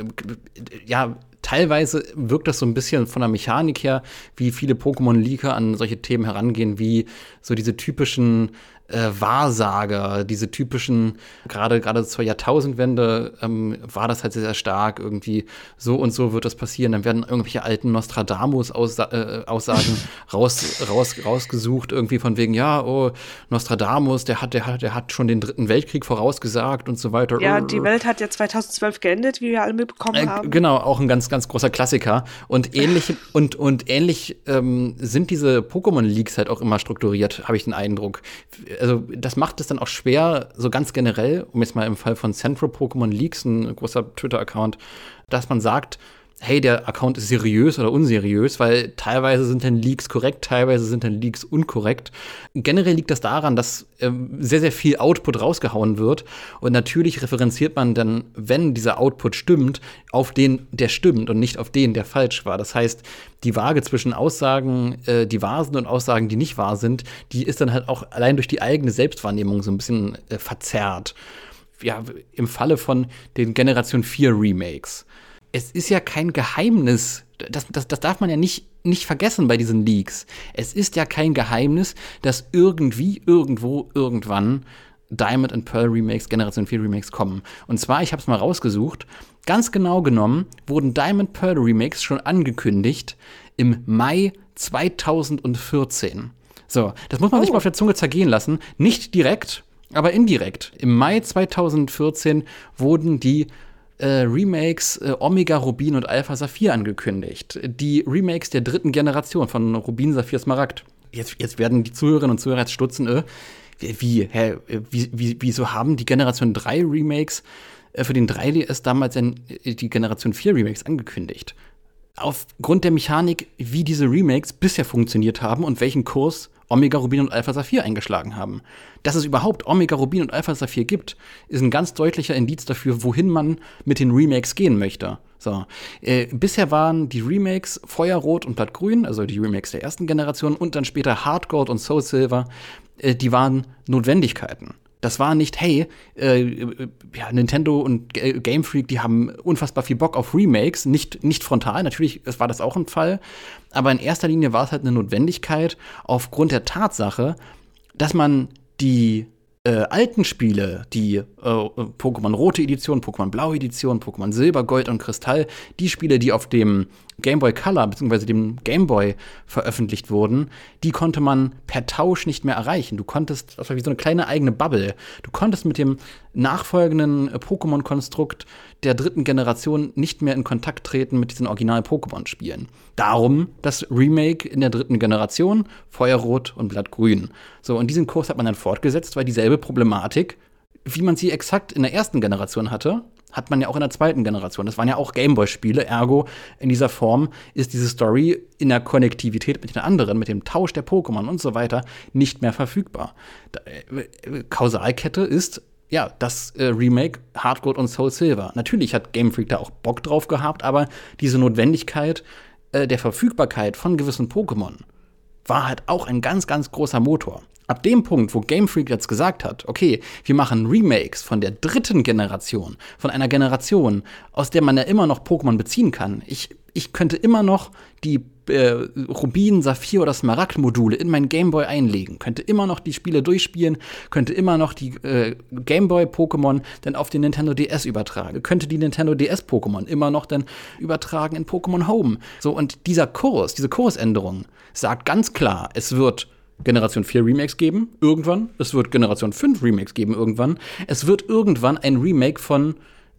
ja, teilweise wirkt das so ein bisschen von der Mechanik her, wie viele Pokémon-Leaker an solche Themen herangehen, wie so diese typischen äh, Wahrsager, diese typischen, gerade gerade zur Jahrtausendwende ähm, war das halt sehr, sehr stark, irgendwie so und so wird das passieren. Dann werden irgendwelche alten Nostradamus-Aussagen äh, raus, raus, rausgesucht, irgendwie von wegen, ja, oh, Nostradamus, der hat, der hat, der hat schon den dritten Weltkrieg vorausgesagt und so weiter. Ja, die Welt hat ja 2012 geendet, wie wir alle mitbekommen äh, haben. Genau, auch ein ganz, ganz großer Klassiker. Und ähnlich, und, und ähnlich ähm, sind diese Pokémon-Leaks halt auch immer strukturiert, habe ich den Eindruck also das macht es dann auch schwer, so ganz generell, um jetzt mal im Fall von Central Pokémon Leaks, ein großer Twitter-Account, dass man sagt, hey, der Account ist seriös oder unseriös, weil teilweise sind dann Leaks korrekt, teilweise sind dann Leaks unkorrekt. Generell liegt das daran, dass äh, sehr, sehr viel Output rausgehauen wird und natürlich referenziert man dann, wenn dieser Output stimmt, auf den, der stimmt und nicht auf den, der falsch war. Das heißt, die Waage zwischen Aussagen, äh, die wahr sind und Aussagen, die nicht wahr sind, die ist dann halt auch allein durch die eigene Selbstwahrnehmung so ein bisschen äh, verzerrt. Ja, im Falle von den Generation 4 Remakes es ist ja kein Geheimnis, das, das, das darf man ja nicht, nicht vergessen bei diesen Leaks. Es ist ja kein Geheimnis, dass irgendwie, irgendwo, irgendwann Diamond and Pearl Remakes, Generation 4 Remakes kommen. Und zwar, ich habe es mal rausgesucht, ganz genau genommen wurden Diamond Pearl Remakes schon angekündigt im Mai 2014. So, das muss man oh. sich mal auf der Zunge zergehen lassen. Nicht direkt, aber indirekt. Im Mai 2014 wurden die äh, Remakes äh, Omega Rubin und Alpha Saphir angekündigt. Die Remakes der dritten Generation von Rubin, Saphir, Smaragd. Jetzt, jetzt werden die Zuhörerinnen und Zuhörer jetzt stutzen, äh, wie, hä, wie, wie, wieso haben die Generation 3 Remakes äh, für den 3DS damals in, äh, die Generation 4 Remakes angekündigt? aufgrund der Mechanik, wie diese Remakes bisher funktioniert haben und welchen Kurs Omega Rubin und Alpha Saphir eingeschlagen haben. Dass es überhaupt Omega Rubin und Alpha Saphir gibt, ist ein ganz deutlicher Indiz dafür, wohin man mit den Remakes gehen möchte. So. Äh, bisher waren die Remakes Feuerrot und Blattgrün, also die Remakes der ersten Generation, und dann später Hardgold und Soul Silver, äh, die waren Notwendigkeiten. Das war nicht, hey, äh, ja, Nintendo und Game Freak, die haben unfassbar viel Bock auf Remakes, nicht, nicht frontal, natürlich war das auch ein Fall, aber in erster Linie war es halt eine Notwendigkeit aufgrund der Tatsache, dass man die äh, alten Spiele, die äh, Pokémon Rote Edition, Pokémon Blaue Edition, Pokémon Silber, Gold und Kristall, die Spiele, die auf dem Game Boy Color bzw. dem Game Boy veröffentlicht wurden, die konnte man per Tausch nicht mehr erreichen. Du konntest, das war wie so eine kleine eigene Bubble. Du konntest mit dem nachfolgenden Pokémon-Konstrukt der dritten Generation nicht mehr in Kontakt treten mit diesen Original-Pokémon-Spielen. Darum das Remake in der dritten Generation, Feuerrot und Blattgrün. So, und diesen Kurs hat man dann fortgesetzt, weil dieselbe Problematik, wie man sie exakt in der ersten Generation hatte, hat man ja auch in der zweiten Generation. Das waren ja auch Gameboy-Spiele, ergo in dieser Form ist diese Story in der Konnektivität mit den anderen, mit dem Tausch der Pokémon und so weiter nicht mehr verfügbar. Äh, Kausalkette ist ja, das äh, Remake Hardcore und Soul Silver. Natürlich hat Game Freak da auch Bock drauf gehabt, aber diese Notwendigkeit äh, der Verfügbarkeit von gewissen Pokémon war halt auch ein ganz, ganz großer Motor. Ab dem Punkt, wo Game Freak jetzt gesagt hat, okay, wir machen Remakes von der dritten Generation, von einer Generation, aus der man ja immer noch Pokémon beziehen kann. Ich, ich könnte immer noch die äh, Rubin, Saphir oder Smaragd-Module in mein Gameboy einlegen, könnte immer noch die Spiele durchspielen, könnte immer noch die äh, Gameboy-Pokémon dann auf den Nintendo DS übertragen, könnte die Nintendo DS-Pokémon immer noch dann übertragen in Pokémon Home. So, und dieser Kurs, diese Kursänderung sagt ganz klar, es wird Generation 4 Remakes geben, irgendwann. Es wird Generation 5 Remakes geben, irgendwann. Es wird irgendwann ein Remake von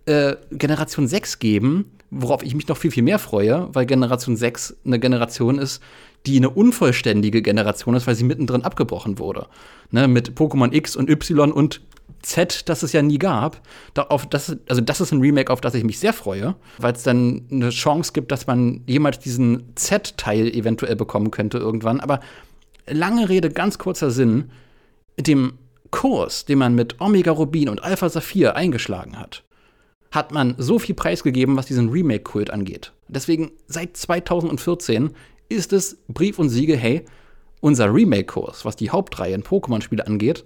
äh, Generation 6 geben, worauf ich mich noch viel, viel mehr freue, weil Generation 6 eine Generation ist, die eine unvollständige Generation ist, weil sie mittendrin abgebrochen wurde. Ne, mit Pokémon X und Y und Z, das es ja nie gab. Darauf, das, also das ist ein Remake, auf das ich mich sehr freue, weil es dann eine Chance gibt, dass man jemals diesen Z-Teil eventuell bekommen könnte irgendwann. Aber lange Rede, ganz kurzer Sinn, dem Kurs, den man mit Omega Rubin und Alpha Saphir eingeschlagen hat, hat man so viel preisgegeben, was diesen Remake-Kult angeht. Deswegen seit 2014 ist es Brief und Siegel, hey, unser Remake-Kurs, was die Hauptreihe in Pokémon-Spiele angeht,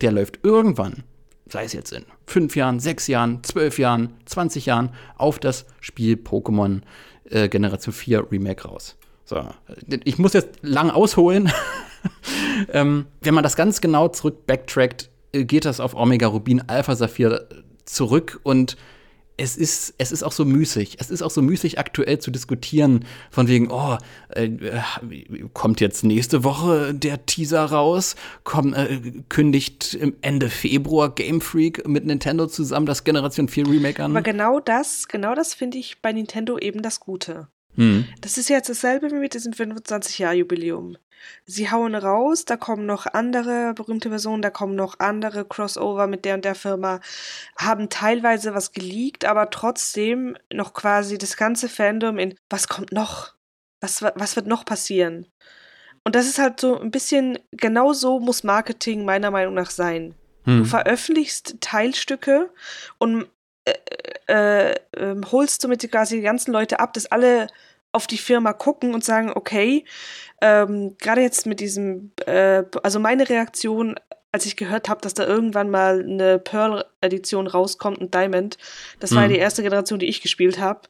der läuft irgendwann, sei es jetzt in fünf Jahren, sechs Jahren, zwölf Jahren, 20 Jahren, auf das Spiel Pokémon äh, Generation 4 Remake raus. So, ich muss jetzt lang ausholen. ähm, wenn man das ganz genau zurück backtrackt, äh, geht das auf Omega Rubin Alpha Saphir zurück und es ist, es ist auch so müßig. Es ist auch so müßig, aktuell zu diskutieren, von wegen, oh, äh, kommt jetzt nächste Woche der Teaser raus, komm, äh, kündigt Ende Februar Game Freak mit Nintendo zusammen das Generation 4 Remake an. Aber genau das, genau das finde ich bei Nintendo eben das Gute. Hm. Das ist jetzt dasselbe wie mit diesem 25-Jahr-Jubiläum. Sie hauen raus, da kommen noch andere berühmte Personen, da kommen noch andere Crossover mit der und der Firma, haben teilweise was geleakt, aber trotzdem noch quasi das ganze Fandom in, was kommt noch? Was, was wird noch passieren? Und das ist halt so ein bisschen, genau so muss Marketing meiner Meinung nach sein. Hm. Du veröffentlichst Teilstücke und äh, äh, holst du mit quasi die ganzen Leute ab, dass alle auf die Firma gucken und sagen, okay, ähm, gerade jetzt mit diesem, äh, also meine Reaktion, als ich gehört habe, dass da irgendwann mal eine Pearl-Edition rauskommt, ein Diamond, das mhm. war ja die erste Generation, die ich gespielt habe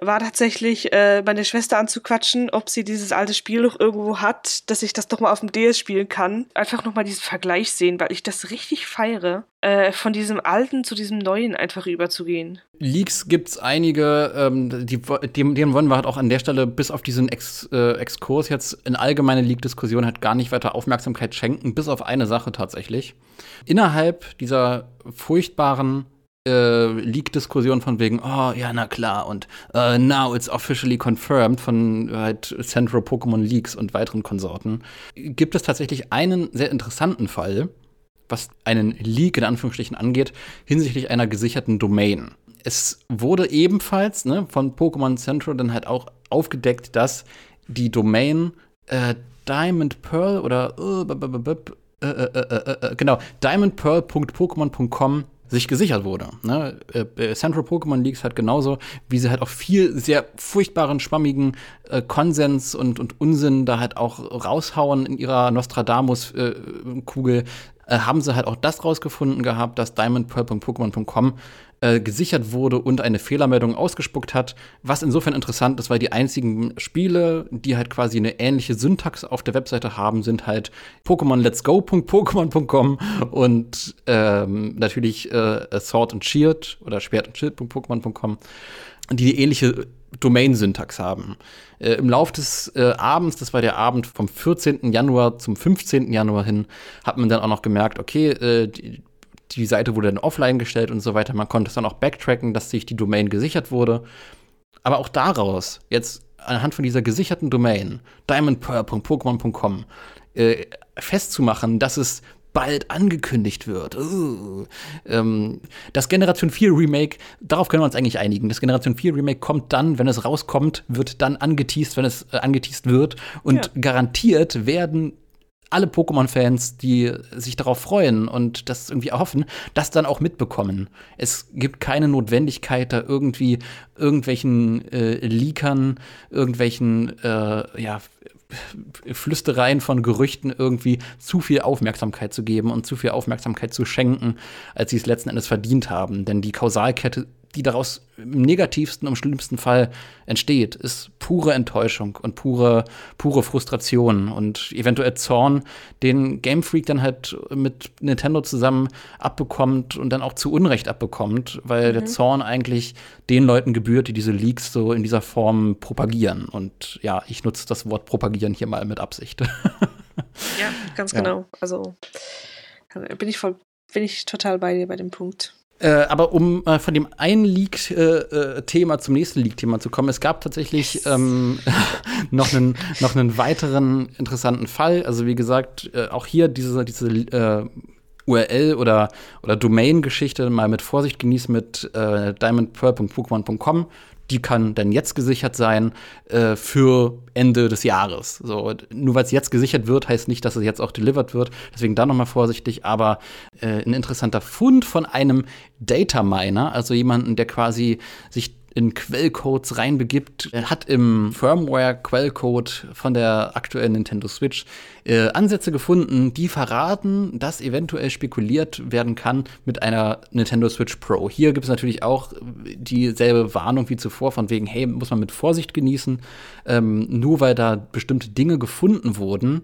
war tatsächlich äh, meine Schwester anzuquatschen, ob sie dieses alte Spiel noch irgendwo hat, dass ich das doch mal auf dem DS spielen kann. Einfach nochmal diesen Vergleich sehen, weil ich das richtig feiere, äh, von diesem alten zu diesem neuen einfach überzugehen. Leaks gibt's einige, ähm, die, dem, dem wollen wir halt auch an der Stelle bis auf diesen Ex, äh, Exkurs jetzt in allgemeine Leak-Diskussion halt gar nicht weiter Aufmerksamkeit schenken, bis auf eine Sache tatsächlich. Innerhalb dieser furchtbaren äh, Leak-Diskussion von wegen, oh, ja, na klar, und uh, now it's officially confirmed von halt Central Pokémon Leaks und weiteren Konsorten, gibt es tatsächlich einen sehr interessanten Fall, was einen Leak in Anführungsstrichen angeht, hinsichtlich einer gesicherten Domain. Es wurde ebenfalls ne, von Pokémon Central dann halt auch aufgedeckt, dass die Domain äh, Diamond Pearl oder äh, äh, genau, diamondpearl.pokémon.com sich gesichert wurde. Ne? Äh, Central Pokémon Leagues hat genauso, wie sie halt auch viel sehr furchtbaren, schwammigen äh, Konsens und, und Unsinn da halt auch raushauen in ihrer Nostradamus-Kugel, äh, haben sie halt auch das rausgefunden gehabt, dass diamondpearl.pokémon.com äh, gesichert wurde und eine Fehlermeldung ausgespuckt hat, was insofern interessant ist, weil die einzigen Spiele, die halt quasi eine ähnliche Syntax auf der Webseite haben, sind halt Pokémon Let's Go.pokémon.com und ähm, natürlich äh, Sword and Shield oder Schwert und Schild.pokémon.com, die ähnliche Domain-Syntax haben. Äh, Im Laufe des äh, Abends, das war der Abend vom 14. Januar zum 15. Januar hin, hat man dann auch noch gemerkt, okay, äh, die, die Seite wurde dann offline gestellt und so weiter. Man konnte es dann auch backtracken, dass sich die Domain gesichert wurde. Aber auch daraus, jetzt anhand von dieser gesicherten Domain, diamondpearl.pokémon.com, äh, festzumachen, dass es bald angekündigt wird. Uh, ähm, das Generation 4 Remake, darauf können wir uns eigentlich einigen. Das Generation 4 Remake kommt dann, wenn es rauskommt, wird dann angeteased, wenn es äh, angeteased wird. Und ja. garantiert werden alle Pokémon-Fans, die sich darauf freuen und das irgendwie erhoffen, das dann auch mitbekommen. Es gibt keine Notwendigkeit, da irgendwie irgendwelchen äh, Leakern, irgendwelchen äh, ja, Flüstereien von Gerüchten irgendwie zu viel Aufmerksamkeit zu geben und zu viel Aufmerksamkeit zu schenken, als sie es letzten Endes verdient haben. Denn die Kausalkette die daraus im negativsten, im schlimmsten Fall entsteht, ist pure Enttäuschung und pure, pure Frustration und eventuell Zorn, den Game Freak dann halt mit Nintendo zusammen abbekommt und dann auch zu Unrecht abbekommt, weil mhm. der Zorn eigentlich den Leuten gebührt, die diese Leaks so in dieser Form propagieren. Und ja, ich nutze das Wort propagieren hier mal mit Absicht. ja, ganz ja. genau. Also bin ich voll, bin ich total bei dir bei dem Punkt. Äh, aber um äh, von dem einen Leak-Thema äh, zum nächsten Leak-Thema zu kommen, es gab tatsächlich ähm, noch, einen, noch einen weiteren interessanten Fall. Also wie gesagt, äh, auch hier diese, diese äh, URL oder, oder Domain-Geschichte mal mit Vorsicht genießen mit äh, diamondpearl.pokémon.com die kann dann jetzt gesichert sein äh, für Ende des Jahres. So, nur weil es jetzt gesichert wird, heißt nicht, dass es jetzt auch delivered wird. Deswegen da noch mal vorsichtig. Aber äh, ein interessanter Fund von einem Data Miner, also jemanden, der quasi sich in Quellcodes reinbegibt, hat im Firmware-Quellcode von der aktuellen Nintendo Switch äh, Ansätze gefunden, die verraten, dass eventuell spekuliert werden kann mit einer Nintendo Switch Pro. Hier gibt es natürlich auch dieselbe Warnung wie zuvor, von wegen, hey, muss man mit Vorsicht genießen. Ähm, nur weil da bestimmte Dinge gefunden wurden,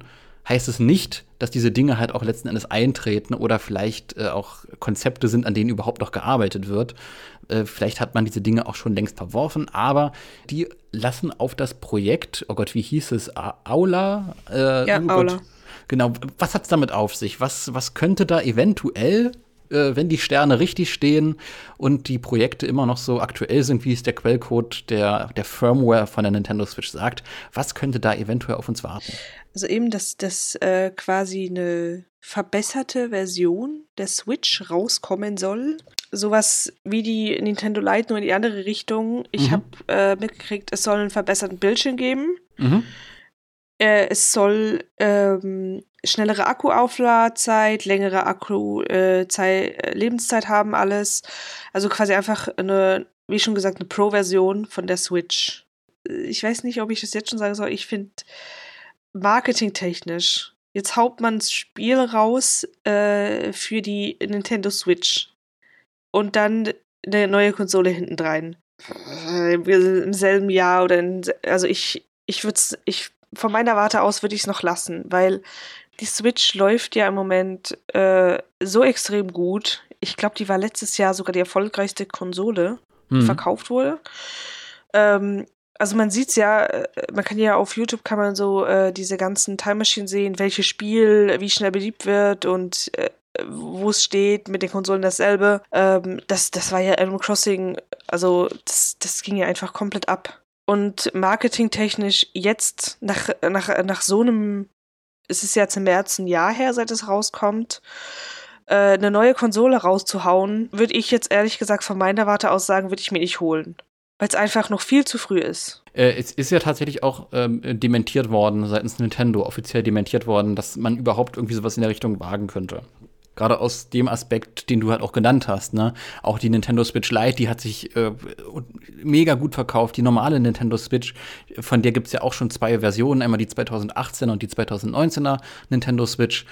heißt es nicht, dass diese Dinge halt auch letzten Endes eintreten oder vielleicht äh, auch Konzepte sind, an denen überhaupt noch gearbeitet wird. Äh, vielleicht hat man diese Dinge auch schon längst verworfen, aber die lassen auf das Projekt, oh Gott, wie hieß es? Aula? Äh, ja, oh Aula. Genau, was hat es damit auf sich? Was, was könnte da eventuell äh, wenn die Sterne richtig stehen und die Projekte immer noch so aktuell sind, wie es der Quellcode der, der Firmware von der Nintendo Switch sagt, was könnte da eventuell auf uns warten? Also eben, dass das äh, quasi eine verbesserte Version der Switch rauskommen soll. Sowas wie die Nintendo Lite, nur in die andere Richtung. Ich mhm. habe äh, mitgekriegt, es soll einen verbesserten Bildschirm geben. Mhm. Äh, es soll ähm, schnellere Akkuaufladzeit, längere Akku, äh, Zeit, Lebenszeit haben, alles. Also quasi einfach eine, wie schon gesagt, eine Pro-Version von der Switch. Ich weiß nicht, ob ich das jetzt schon sagen soll. Ich finde marketingtechnisch, jetzt haut man das Spiel raus äh, für die Nintendo Switch. Und dann eine neue Konsole hinten dran. Im selben Jahr oder in, also ich, ich würde ich, von meiner Warte aus würde ich es noch lassen, weil die Switch läuft ja im Moment äh, so extrem gut. Ich glaube, die war letztes Jahr sogar die erfolgreichste Konsole, die mhm. verkauft wurde. Ähm, also man sieht es ja, äh, man kann ja auf YouTube kann man so äh, diese ganzen Time Machine sehen, welches Spiel wie schnell beliebt wird und äh, wo es steht, mit den Konsolen dasselbe. Ähm, das, das war ja Animal Crossing, also das, das ging ja einfach komplett ab. Und marketingtechnisch jetzt nach, nach, nach so einem es ist jetzt im März ein Jahr her, seit es rauskommt, äh, eine neue Konsole rauszuhauen, würde ich jetzt ehrlich gesagt von meiner Warte aus sagen, würde ich mir nicht holen. weil es einfach noch viel zu früh ist. Äh, es ist ja tatsächlich auch ähm, dementiert worden, seitens Nintendo offiziell dementiert worden, dass man überhaupt irgendwie sowas in der Richtung wagen könnte. Gerade aus dem Aspekt, den du halt auch genannt hast, ne? Auch die Nintendo Switch Lite, die hat sich äh, mega gut verkauft. Die normale Nintendo Switch, von der gibt es ja auch schon zwei Versionen, einmal die 2018 und die 2019er Nintendo Switch.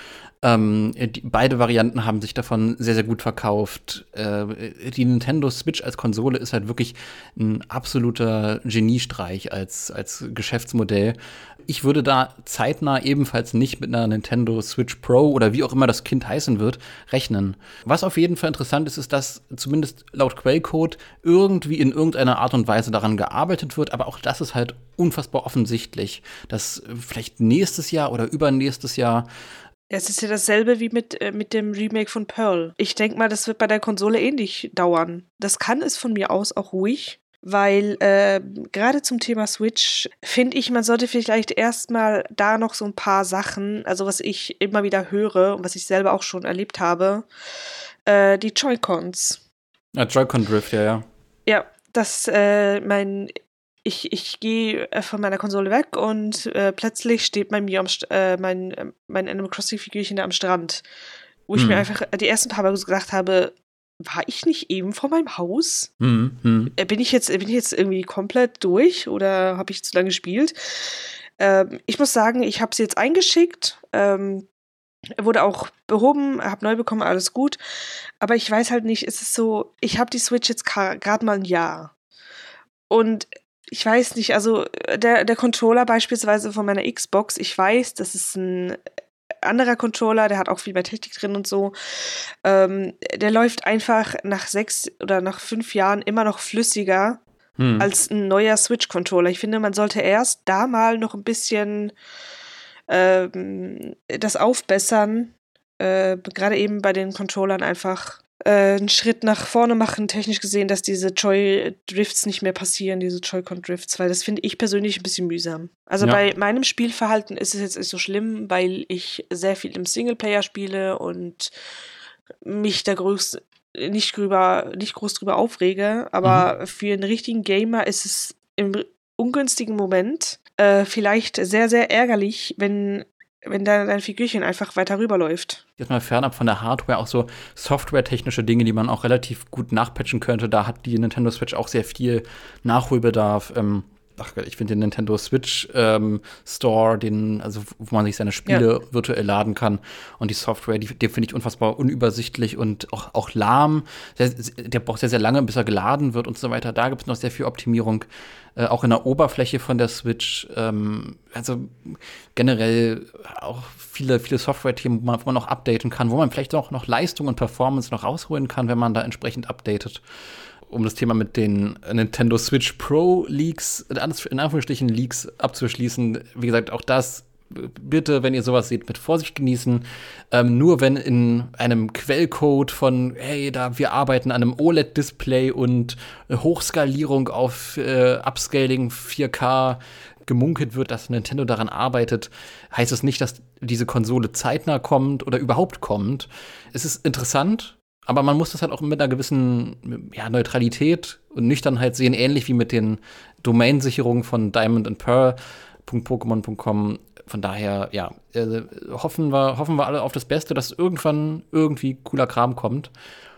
Ähm, die, beide Varianten haben sich davon sehr, sehr gut verkauft. Äh, die Nintendo Switch als Konsole ist halt wirklich ein absoluter Geniestreich als, als Geschäftsmodell. Ich würde da zeitnah ebenfalls nicht mit einer Nintendo Switch Pro oder wie auch immer das Kind heißen wird, rechnen. Was auf jeden Fall interessant ist, ist, dass zumindest laut Quellcode irgendwie in irgendeiner Art und Weise daran gearbeitet wird, aber auch das ist halt unfassbar offensichtlich, dass vielleicht nächstes Jahr oder übernächstes Jahr es ist ja dasselbe wie mit, äh, mit dem Remake von Pearl. Ich denke mal, das wird bei der Konsole ähnlich dauern. Das kann es von mir aus auch ruhig, weil äh, gerade zum Thema Switch finde ich, man sollte vielleicht erstmal da noch so ein paar Sachen, also was ich immer wieder höre und was ich selber auch schon erlebt habe, äh, die Joy-Cons. Ja, Joy-Con Drift, ja, ja. Ja, dass äh, mein ich, ich gehe äh, von meiner Konsole weg und äh, plötzlich steht bei mir am äh, mein, äh, mein Animal Crossing-Figürchen da am Strand. Wo ich hm. mir einfach die ersten paar Mal gedacht habe, war ich nicht eben vor meinem Haus? Hm, hm. Bin ich jetzt, bin ich jetzt irgendwie komplett durch oder habe ich zu lange gespielt? Ähm, ich muss sagen, ich habe sie jetzt eingeschickt. Ähm, wurde auch behoben, habe neu bekommen, alles gut. Aber ich weiß halt nicht, ist es so, ich habe die Switch jetzt gerade mal ein Jahr. Und ich weiß nicht, also äh, der, der Controller beispielsweise von meiner Xbox, ich weiß, das ist ein anderer Controller, der hat auch viel mehr Technik drin und so. Ähm, der läuft einfach nach sechs oder nach fünf Jahren immer noch flüssiger hm. als ein neuer Switch-Controller. Ich finde, man sollte erst da mal noch ein bisschen ähm, das aufbessern. Äh, Gerade eben bei den Controllern einfach äh, einen Schritt nach vorne machen, technisch gesehen, dass diese Joy-Drifts nicht mehr passieren, diese Joy-Con-Drifts, weil das finde ich persönlich ein bisschen mühsam. Also ja. bei meinem Spielverhalten ist es jetzt nicht so schlimm, weil ich sehr viel im Singleplayer spiele und mich da groß nicht drüber, nicht groß drüber aufrege, aber mhm. für einen richtigen Gamer ist es im ungünstigen Moment äh, vielleicht sehr, sehr ärgerlich, wenn wenn da dein Figürchen einfach weiter rüberläuft. Jetzt mal fernab von der Hardware, auch so softwaretechnische Dinge, die man auch relativ gut nachpatchen könnte. Da hat die Nintendo Switch auch sehr viel Nachholbedarf. Ähm, ach, ich finde den Nintendo Switch ähm, Store, den, also wo man sich seine Spiele ja. virtuell laden kann. Und die Software, die, die finde ich unfassbar unübersichtlich und auch, auch lahm. Der, der braucht sehr, sehr lange, bis er geladen wird und so weiter. Da gibt es noch sehr viel Optimierung. Äh, auch in der Oberfläche von der Switch. Ähm, also generell auch viele, viele Software-Themen, wo man, wo man noch updaten kann, wo man vielleicht auch noch Leistung und Performance noch rausholen kann, wenn man da entsprechend updatet um das Thema mit den Nintendo Switch Pro Leaks, in Anführungsstrichen Leaks abzuschließen, wie gesagt, auch das bitte, wenn ihr sowas seht, mit Vorsicht genießen. Ähm, nur wenn in einem Quellcode von, hey, da wir arbeiten an einem OLED-Display und Hochskalierung auf äh, Upscaling 4K gemunkelt wird, dass Nintendo daran arbeitet, heißt es nicht, dass diese Konsole zeitnah kommt oder überhaupt kommt. Es ist interessant, aber man muss das halt auch mit einer gewissen ja, Neutralität und Nüchternheit sehen, ähnlich wie mit den Domainsicherungen von Diamond and Pearl. Pokémon.com von daher, ja, äh, hoffen, wir, hoffen wir alle auf das Beste, dass irgendwann irgendwie cooler Kram kommt.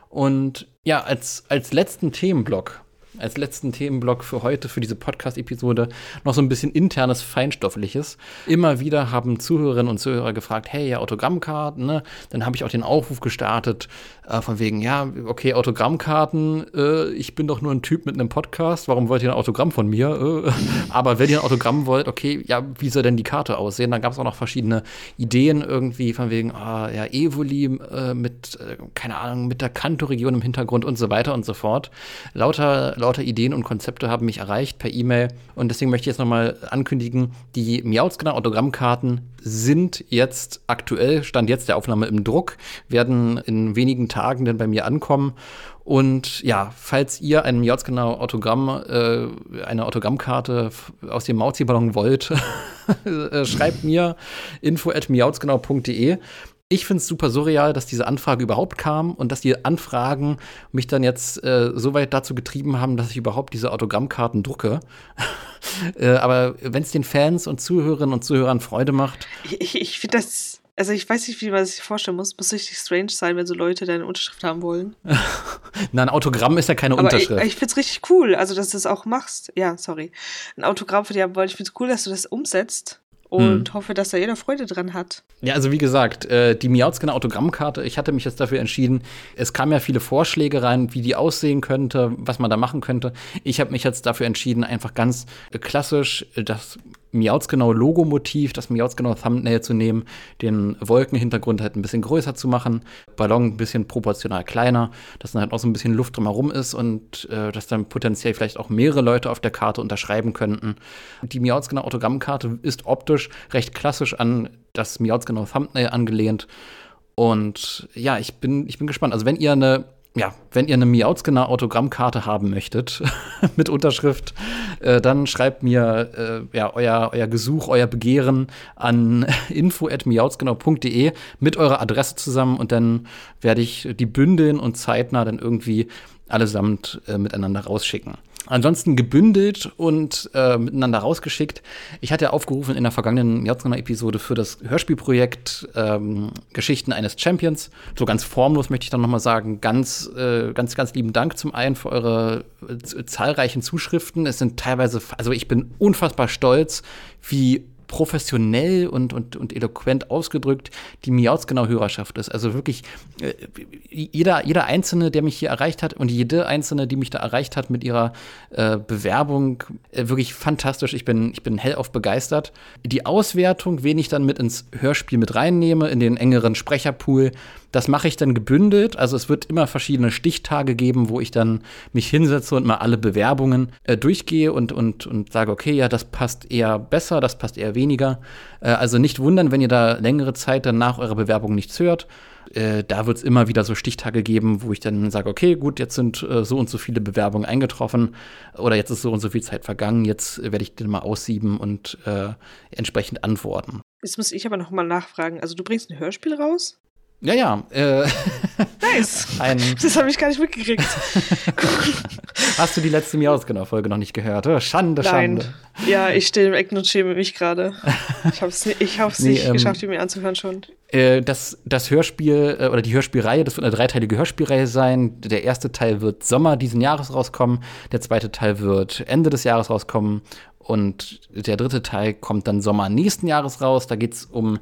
Und ja, als, als letzten Themenblock als letzten Themenblock für heute, für diese Podcast-Episode, noch so ein bisschen internes Feinstoffliches. Immer wieder haben Zuhörerinnen und Zuhörer gefragt, hey, ja, Autogrammkarten, ne? Dann habe ich auch den Aufruf gestartet, äh, von wegen, ja, okay, Autogrammkarten, äh, ich bin doch nur ein Typ mit einem Podcast, warum wollt ihr ein Autogramm von mir? Äh, aber wenn ihr ein Autogramm wollt, okay, ja, wie soll denn die Karte aussehen? Dann gab es auch noch verschiedene Ideen irgendwie, von wegen, ah, ja, Evoli äh, mit, äh, keine Ahnung, mit der Kanto-Region im Hintergrund und so weiter und so fort. Lauter lauter Ideen und Konzepte haben mich erreicht per E-Mail. Und deswegen möchte ich jetzt nochmal ankündigen, die Miauzgener Autogrammkarten sind jetzt aktuell, stand jetzt der Aufnahme im Druck, werden in wenigen Tagen dann bei mir ankommen. Und ja, falls ihr ein Miauzgenau Autogramm, äh, eine Autogrammkarte aus dem Mauzi-Ballon wollt, äh, schreibt mir info at miauzgenau.de ich finde es super surreal, dass diese Anfrage überhaupt kam und dass die Anfragen mich dann jetzt äh, so weit dazu getrieben haben, dass ich überhaupt diese Autogrammkarten drucke. äh, aber wenn es den Fans und Zuhörerinnen und Zuhörern Freude macht. Ich, ich finde das. Also ich weiß nicht, wie man sich vorstellen muss. Muss richtig strange sein, wenn so Leute deine Unterschrift haben wollen. Na, ein Autogramm ist ja keine Aber Unterschrift. Ich, ich finde es richtig cool, also dass du das auch machst. Ja, sorry. Ein Autogramm für dich haben wollen. Ich finde es cool, dass du das umsetzt und hm. hoffe, dass da jeder Freude dran hat. Ja, also wie gesagt, äh, die Miautzkener Autogrammkarte, ich hatte mich jetzt dafür entschieden, es kamen ja viele Vorschläge rein, wie die aussehen könnte, was man da machen könnte. Ich habe mich jetzt dafür entschieden, einfach ganz klassisch das Miautsgenau Logo-Motiv, das Miautsgenau Thumbnail zu nehmen, den Wolkenhintergrund halt ein bisschen größer zu machen, Ballon ein bisschen proportional kleiner, dass dann halt auch so ein bisschen Luft drumherum ist und äh, dass dann potenziell vielleicht auch mehrere Leute auf der Karte unterschreiben könnten. Die Miautsgenau Autogrammkarte ist optisch recht klassisch an das Miautsgenau Thumbnail angelehnt. Und ja, ich bin, ich bin gespannt. Also wenn ihr eine ja, wenn ihr eine Miautzgener Autogrammkarte haben möchtet mit Unterschrift, äh, dann schreibt mir äh, ja, euer, euer Gesuch, euer Begehren an info.miautzgenau.de mit eurer Adresse zusammen und dann werde ich die bündeln und zeitnah dann irgendwie allesamt äh, miteinander rausschicken. Ansonsten gebündelt und äh, miteinander rausgeschickt. Ich hatte aufgerufen in der vergangenen Jahrzehnt-Episode für das Hörspielprojekt ähm, Geschichten eines Champions. So ganz formlos möchte ich dann nochmal sagen, ganz, äh, ganz, ganz lieben Dank zum einen für eure äh, zahlreichen Zuschriften. Es sind teilweise, also ich bin unfassbar stolz, wie professionell und, und, und eloquent ausgedrückt die Miauts-Genau-Hörerschaft ist. Also wirklich äh, jeder, jeder Einzelne, der mich hier erreicht hat und jede Einzelne, die mich da erreicht hat mit ihrer äh, Bewerbung, äh, wirklich fantastisch. Ich bin, ich bin hellauf begeistert. Die Auswertung, wen ich dann mit ins Hörspiel mit reinnehme, in den engeren Sprecherpool, das mache ich dann gebündelt. Also es wird immer verschiedene Stichtage geben, wo ich dann mich hinsetze und mal alle Bewerbungen äh, durchgehe und, und, und sage, okay, ja, das passt eher besser, das passt eher weniger. Äh, also nicht wundern, wenn ihr da längere Zeit dann nach eurer Bewerbung nichts hört. Äh, da wird es immer wieder so Stichtage geben, wo ich dann sage, okay, gut, jetzt sind äh, so und so viele Bewerbungen eingetroffen oder jetzt ist so und so viel Zeit vergangen, jetzt werde ich den mal aussieben und äh, entsprechend antworten. Jetzt muss ich aber noch mal nachfragen. Also du bringst ein Hörspiel raus? Ja, ja. Äh, nice. Das habe ich gar nicht mitgekriegt. Hast du die letzte Miausgenau-Folge noch nicht gehört? Oh, Schande, Nein. Schande. Ja, ich stehe im Eck und schäme mich gerade. Ich habe es ich hab's nee, nicht ähm, geschafft, die mir anzuhören schon. Äh, das, das Hörspiel äh, oder die Hörspielreihe, das wird eine dreiteilige Hörspielreihe sein. Der erste Teil wird Sommer diesen Jahres rauskommen. Der zweite Teil wird Ende des Jahres rauskommen. Und der dritte Teil kommt dann Sommer nächsten Jahres raus. Da geht es um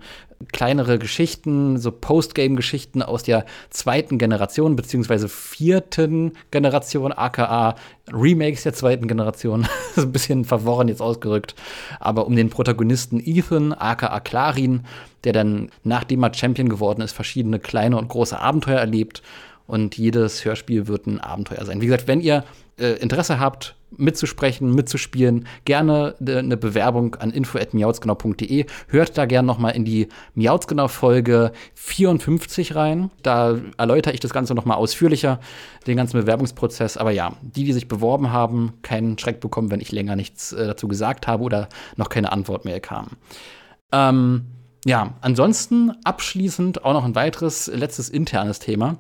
kleinere Geschichten, so Postgame-Geschichten aus der zweiten Generation, beziehungsweise vierten Generation, aka Remakes der zweiten Generation. ist ein bisschen verworren jetzt ausgerückt. Aber um den Protagonisten Ethan, aka Clarin, der dann, nachdem er Champion geworden ist, verschiedene kleine und große Abenteuer erlebt. Und jedes Hörspiel wird ein Abenteuer sein. Wie gesagt, wenn ihr äh, Interesse habt, mitzusprechen, mitzuspielen, gerne eine Bewerbung an info.miautsgenau.de. Hört da gerne noch mal in die Miautsgenau-Folge 54 rein. Da erläutere ich das Ganze noch mal ausführlicher, den ganzen Bewerbungsprozess. Aber ja, die, die sich beworben haben, keinen Schreck bekommen, wenn ich länger nichts äh, dazu gesagt habe oder noch keine Antwort mehr kam. Ähm, ja, ansonsten abschließend auch noch ein weiteres, letztes internes Thema.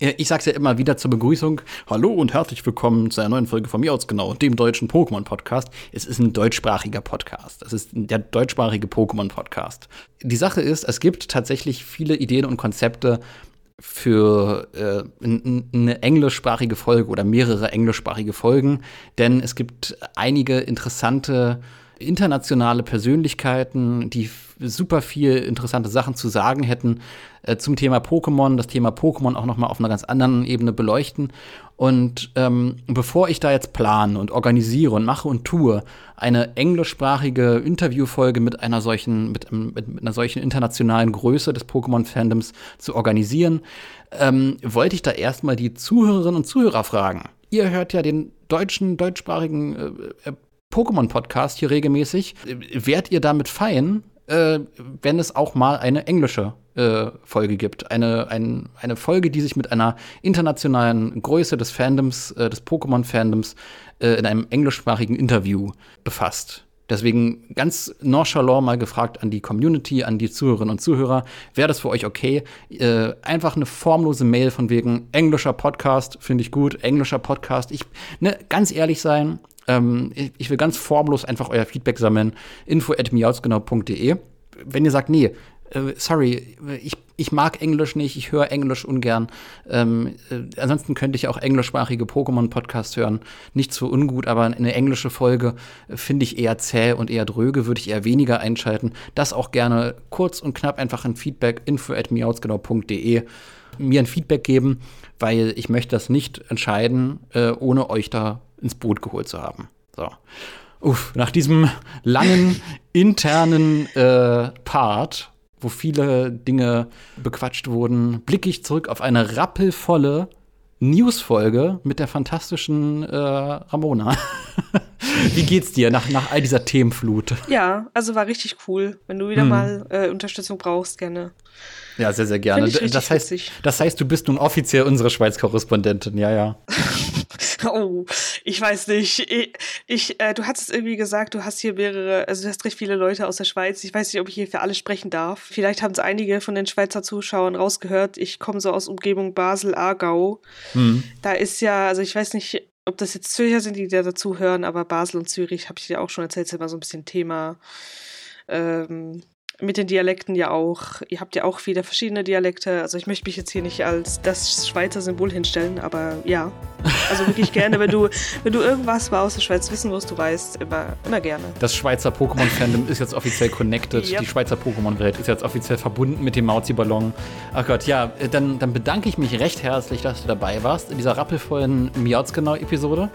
Äh, ich sag's ja immer wieder zur Begrüßung. Hallo und herzlich willkommen zu einer neuen Folge von mir aus genau, dem deutschen Pokémon-Podcast. Es ist ein deutschsprachiger Podcast. Es ist der deutschsprachige Pokémon-Podcast. Die Sache ist, es gibt tatsächlich viele Ideen und Konzepte für äh, eine englischsprachige Folge oder mehrere englischsprachige Folgen, denn es gibt einige interessante internationale Persönlichkeiten, die super viel interessante Sachen zu sagen hätten äh, zum Thema Pokémon, das Thema Pokémon auch noch mal auf einer ganz anderen Ebene beleuchten. Und ähm, bevor ich da jetzt plane und organisiere und mache und tue, eine englischsprachige Interviewfolge mit einer solchen, mit, mit, mit einer solchen internationalen Größe des Pokémon-Fandoms zu organisieren, ähm, wollte ich da erstmal die Zuhörerinnen und Zuhörer fragen. Ihr hört ja den deutschen, deutschsprachigen äh, äh Pokémon-Podcast hier regelmäßig. Wärt ihr damit fein, äh, wenn es auch mal eine englische äh, Folge gibt? Eine, ein, eine Folge, die sich mit einer internationalen Größe des Fandoms, äh, des Pokémon-Fandoms äh, in einem englischsprachigen Interview befasst. Deswegen ganz nonchalant mal gefragt an die Community, an die Zuhörerinnen und Zuhörer, wäre das für euch okay? Äh, einfach eine formlose Mail von wegen englischer Podcast, finde ich gut, englischer Podcast. Ich, ne, ganz ehrlich sein, ähm, ich, ich, will ganz formlos einfach euer Feedback sammeln. info at miausgenau.de. Wenn ihr sagt, nee, äh, sorry, ich, ich mag Englisch nicht, ich höre Englisch ungern. Ähm, äh, ansonsten könnte ich auch englischsprachige Pokémon-Podcasts hören. Nicht so ungut, aber eine englische Folge finde ich eher zäh und eher dröge, würde ich eher weniger einschalten. Das auch gerne kurz und knapp einfach ein Feedback info at miauzgenau.de mir ein Feedback geben, weil ich möchte das nicht entscheiden, äh, ohne euch da ins Boot geholt zu haben. So. Uff, nach diesem langen internen äh, Part wo viele Dinge bequatscht wurden, blicke ich zurück auf eine rappelvolle Newsfolge mit der fantastischen äh, Ramona. Wie geht's dir nach, nach all dieser Themenflut? Ja, also war richtig cool. Wenn du wieder hm. mal äh, Unterstützung brauchst, gerne. Ja, sehr, sehr gerne. Das heißt, das heißt, du bist nun offiziell unsere Schweiz-Korrespondentin, ja, ja. Oh, ich weiß nicht. Ich, ich äh, du hattest irgendwie gesagt, du hast hier mehrere, also du hast recht viele Leute aus der Schweiz. Ich weiß nicht, ob ich hier für alle sprechen darf. Vielleicht haben es einige von den Schweizer Zuschauern rausgehört. Ich komme so aus Umgebung Basel, Aargau. Hm. Da ist ja, also ich weiß nicht, ob das jetzt Zürcher sind, die da dazu hören, aber Basel und Zürich, habe ich dir auch schon erzählt, ist immer so ein bisschen Thema. Ähm, mit den Dialekten ja auch. Ihr habt ja auch wieder verschiedene Dialekte. Also ich möchte mich jetzt hier nicht als das Schweizer Symbol hinstellen, aber ja. Also wirklich gerne, wenn du, wenn du irgendwas mal aus der Schweiz wissen musst, du weißt, immer, immer gerne. Das Schweizer Pokémon-Fandom ist jetzt offiziell connected. Yep. Die Schweizer Pokémon-Welt ist jetzt offiziell verbunden mit dem Mauzi-Ballon. Ach Gott, ja, dann, dann bedanke ich mich recht herzlich, dass du dabei warst in dieser rappelvollen Miauzgenau-Episode.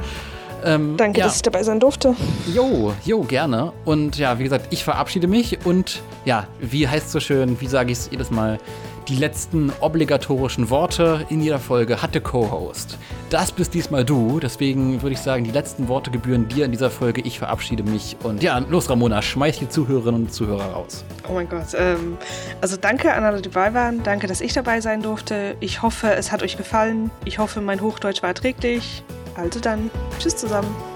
Ähm, Danke, ja. dass ich dabei sein durfte. Jo, jo, gerne. Und ja, wie gesagt, ich verabschiede mich und ja, wie heißt es so schön, wie sage ich es jedes Mal? Die letzten obligatorischen Worte in jeder Folge hatte Co-Host. Das bist diesmal du, deswegen würde ich sagen, die letzten Worte gebühren dir in dieser Folge. Ich verabschiede mich und ja, los Ramona, schmeiß die Zuhörerinnen und Zuhörer raus. Oh mein Gott, ähm, also danke an alle, die dabei waren. Danke, dass ich dabei sein durfte. Ich hoffe, es hat euch gefallen. Ich hoffe, mein Hochdeutsch war erträglich. Also dann, tschüss zusammen.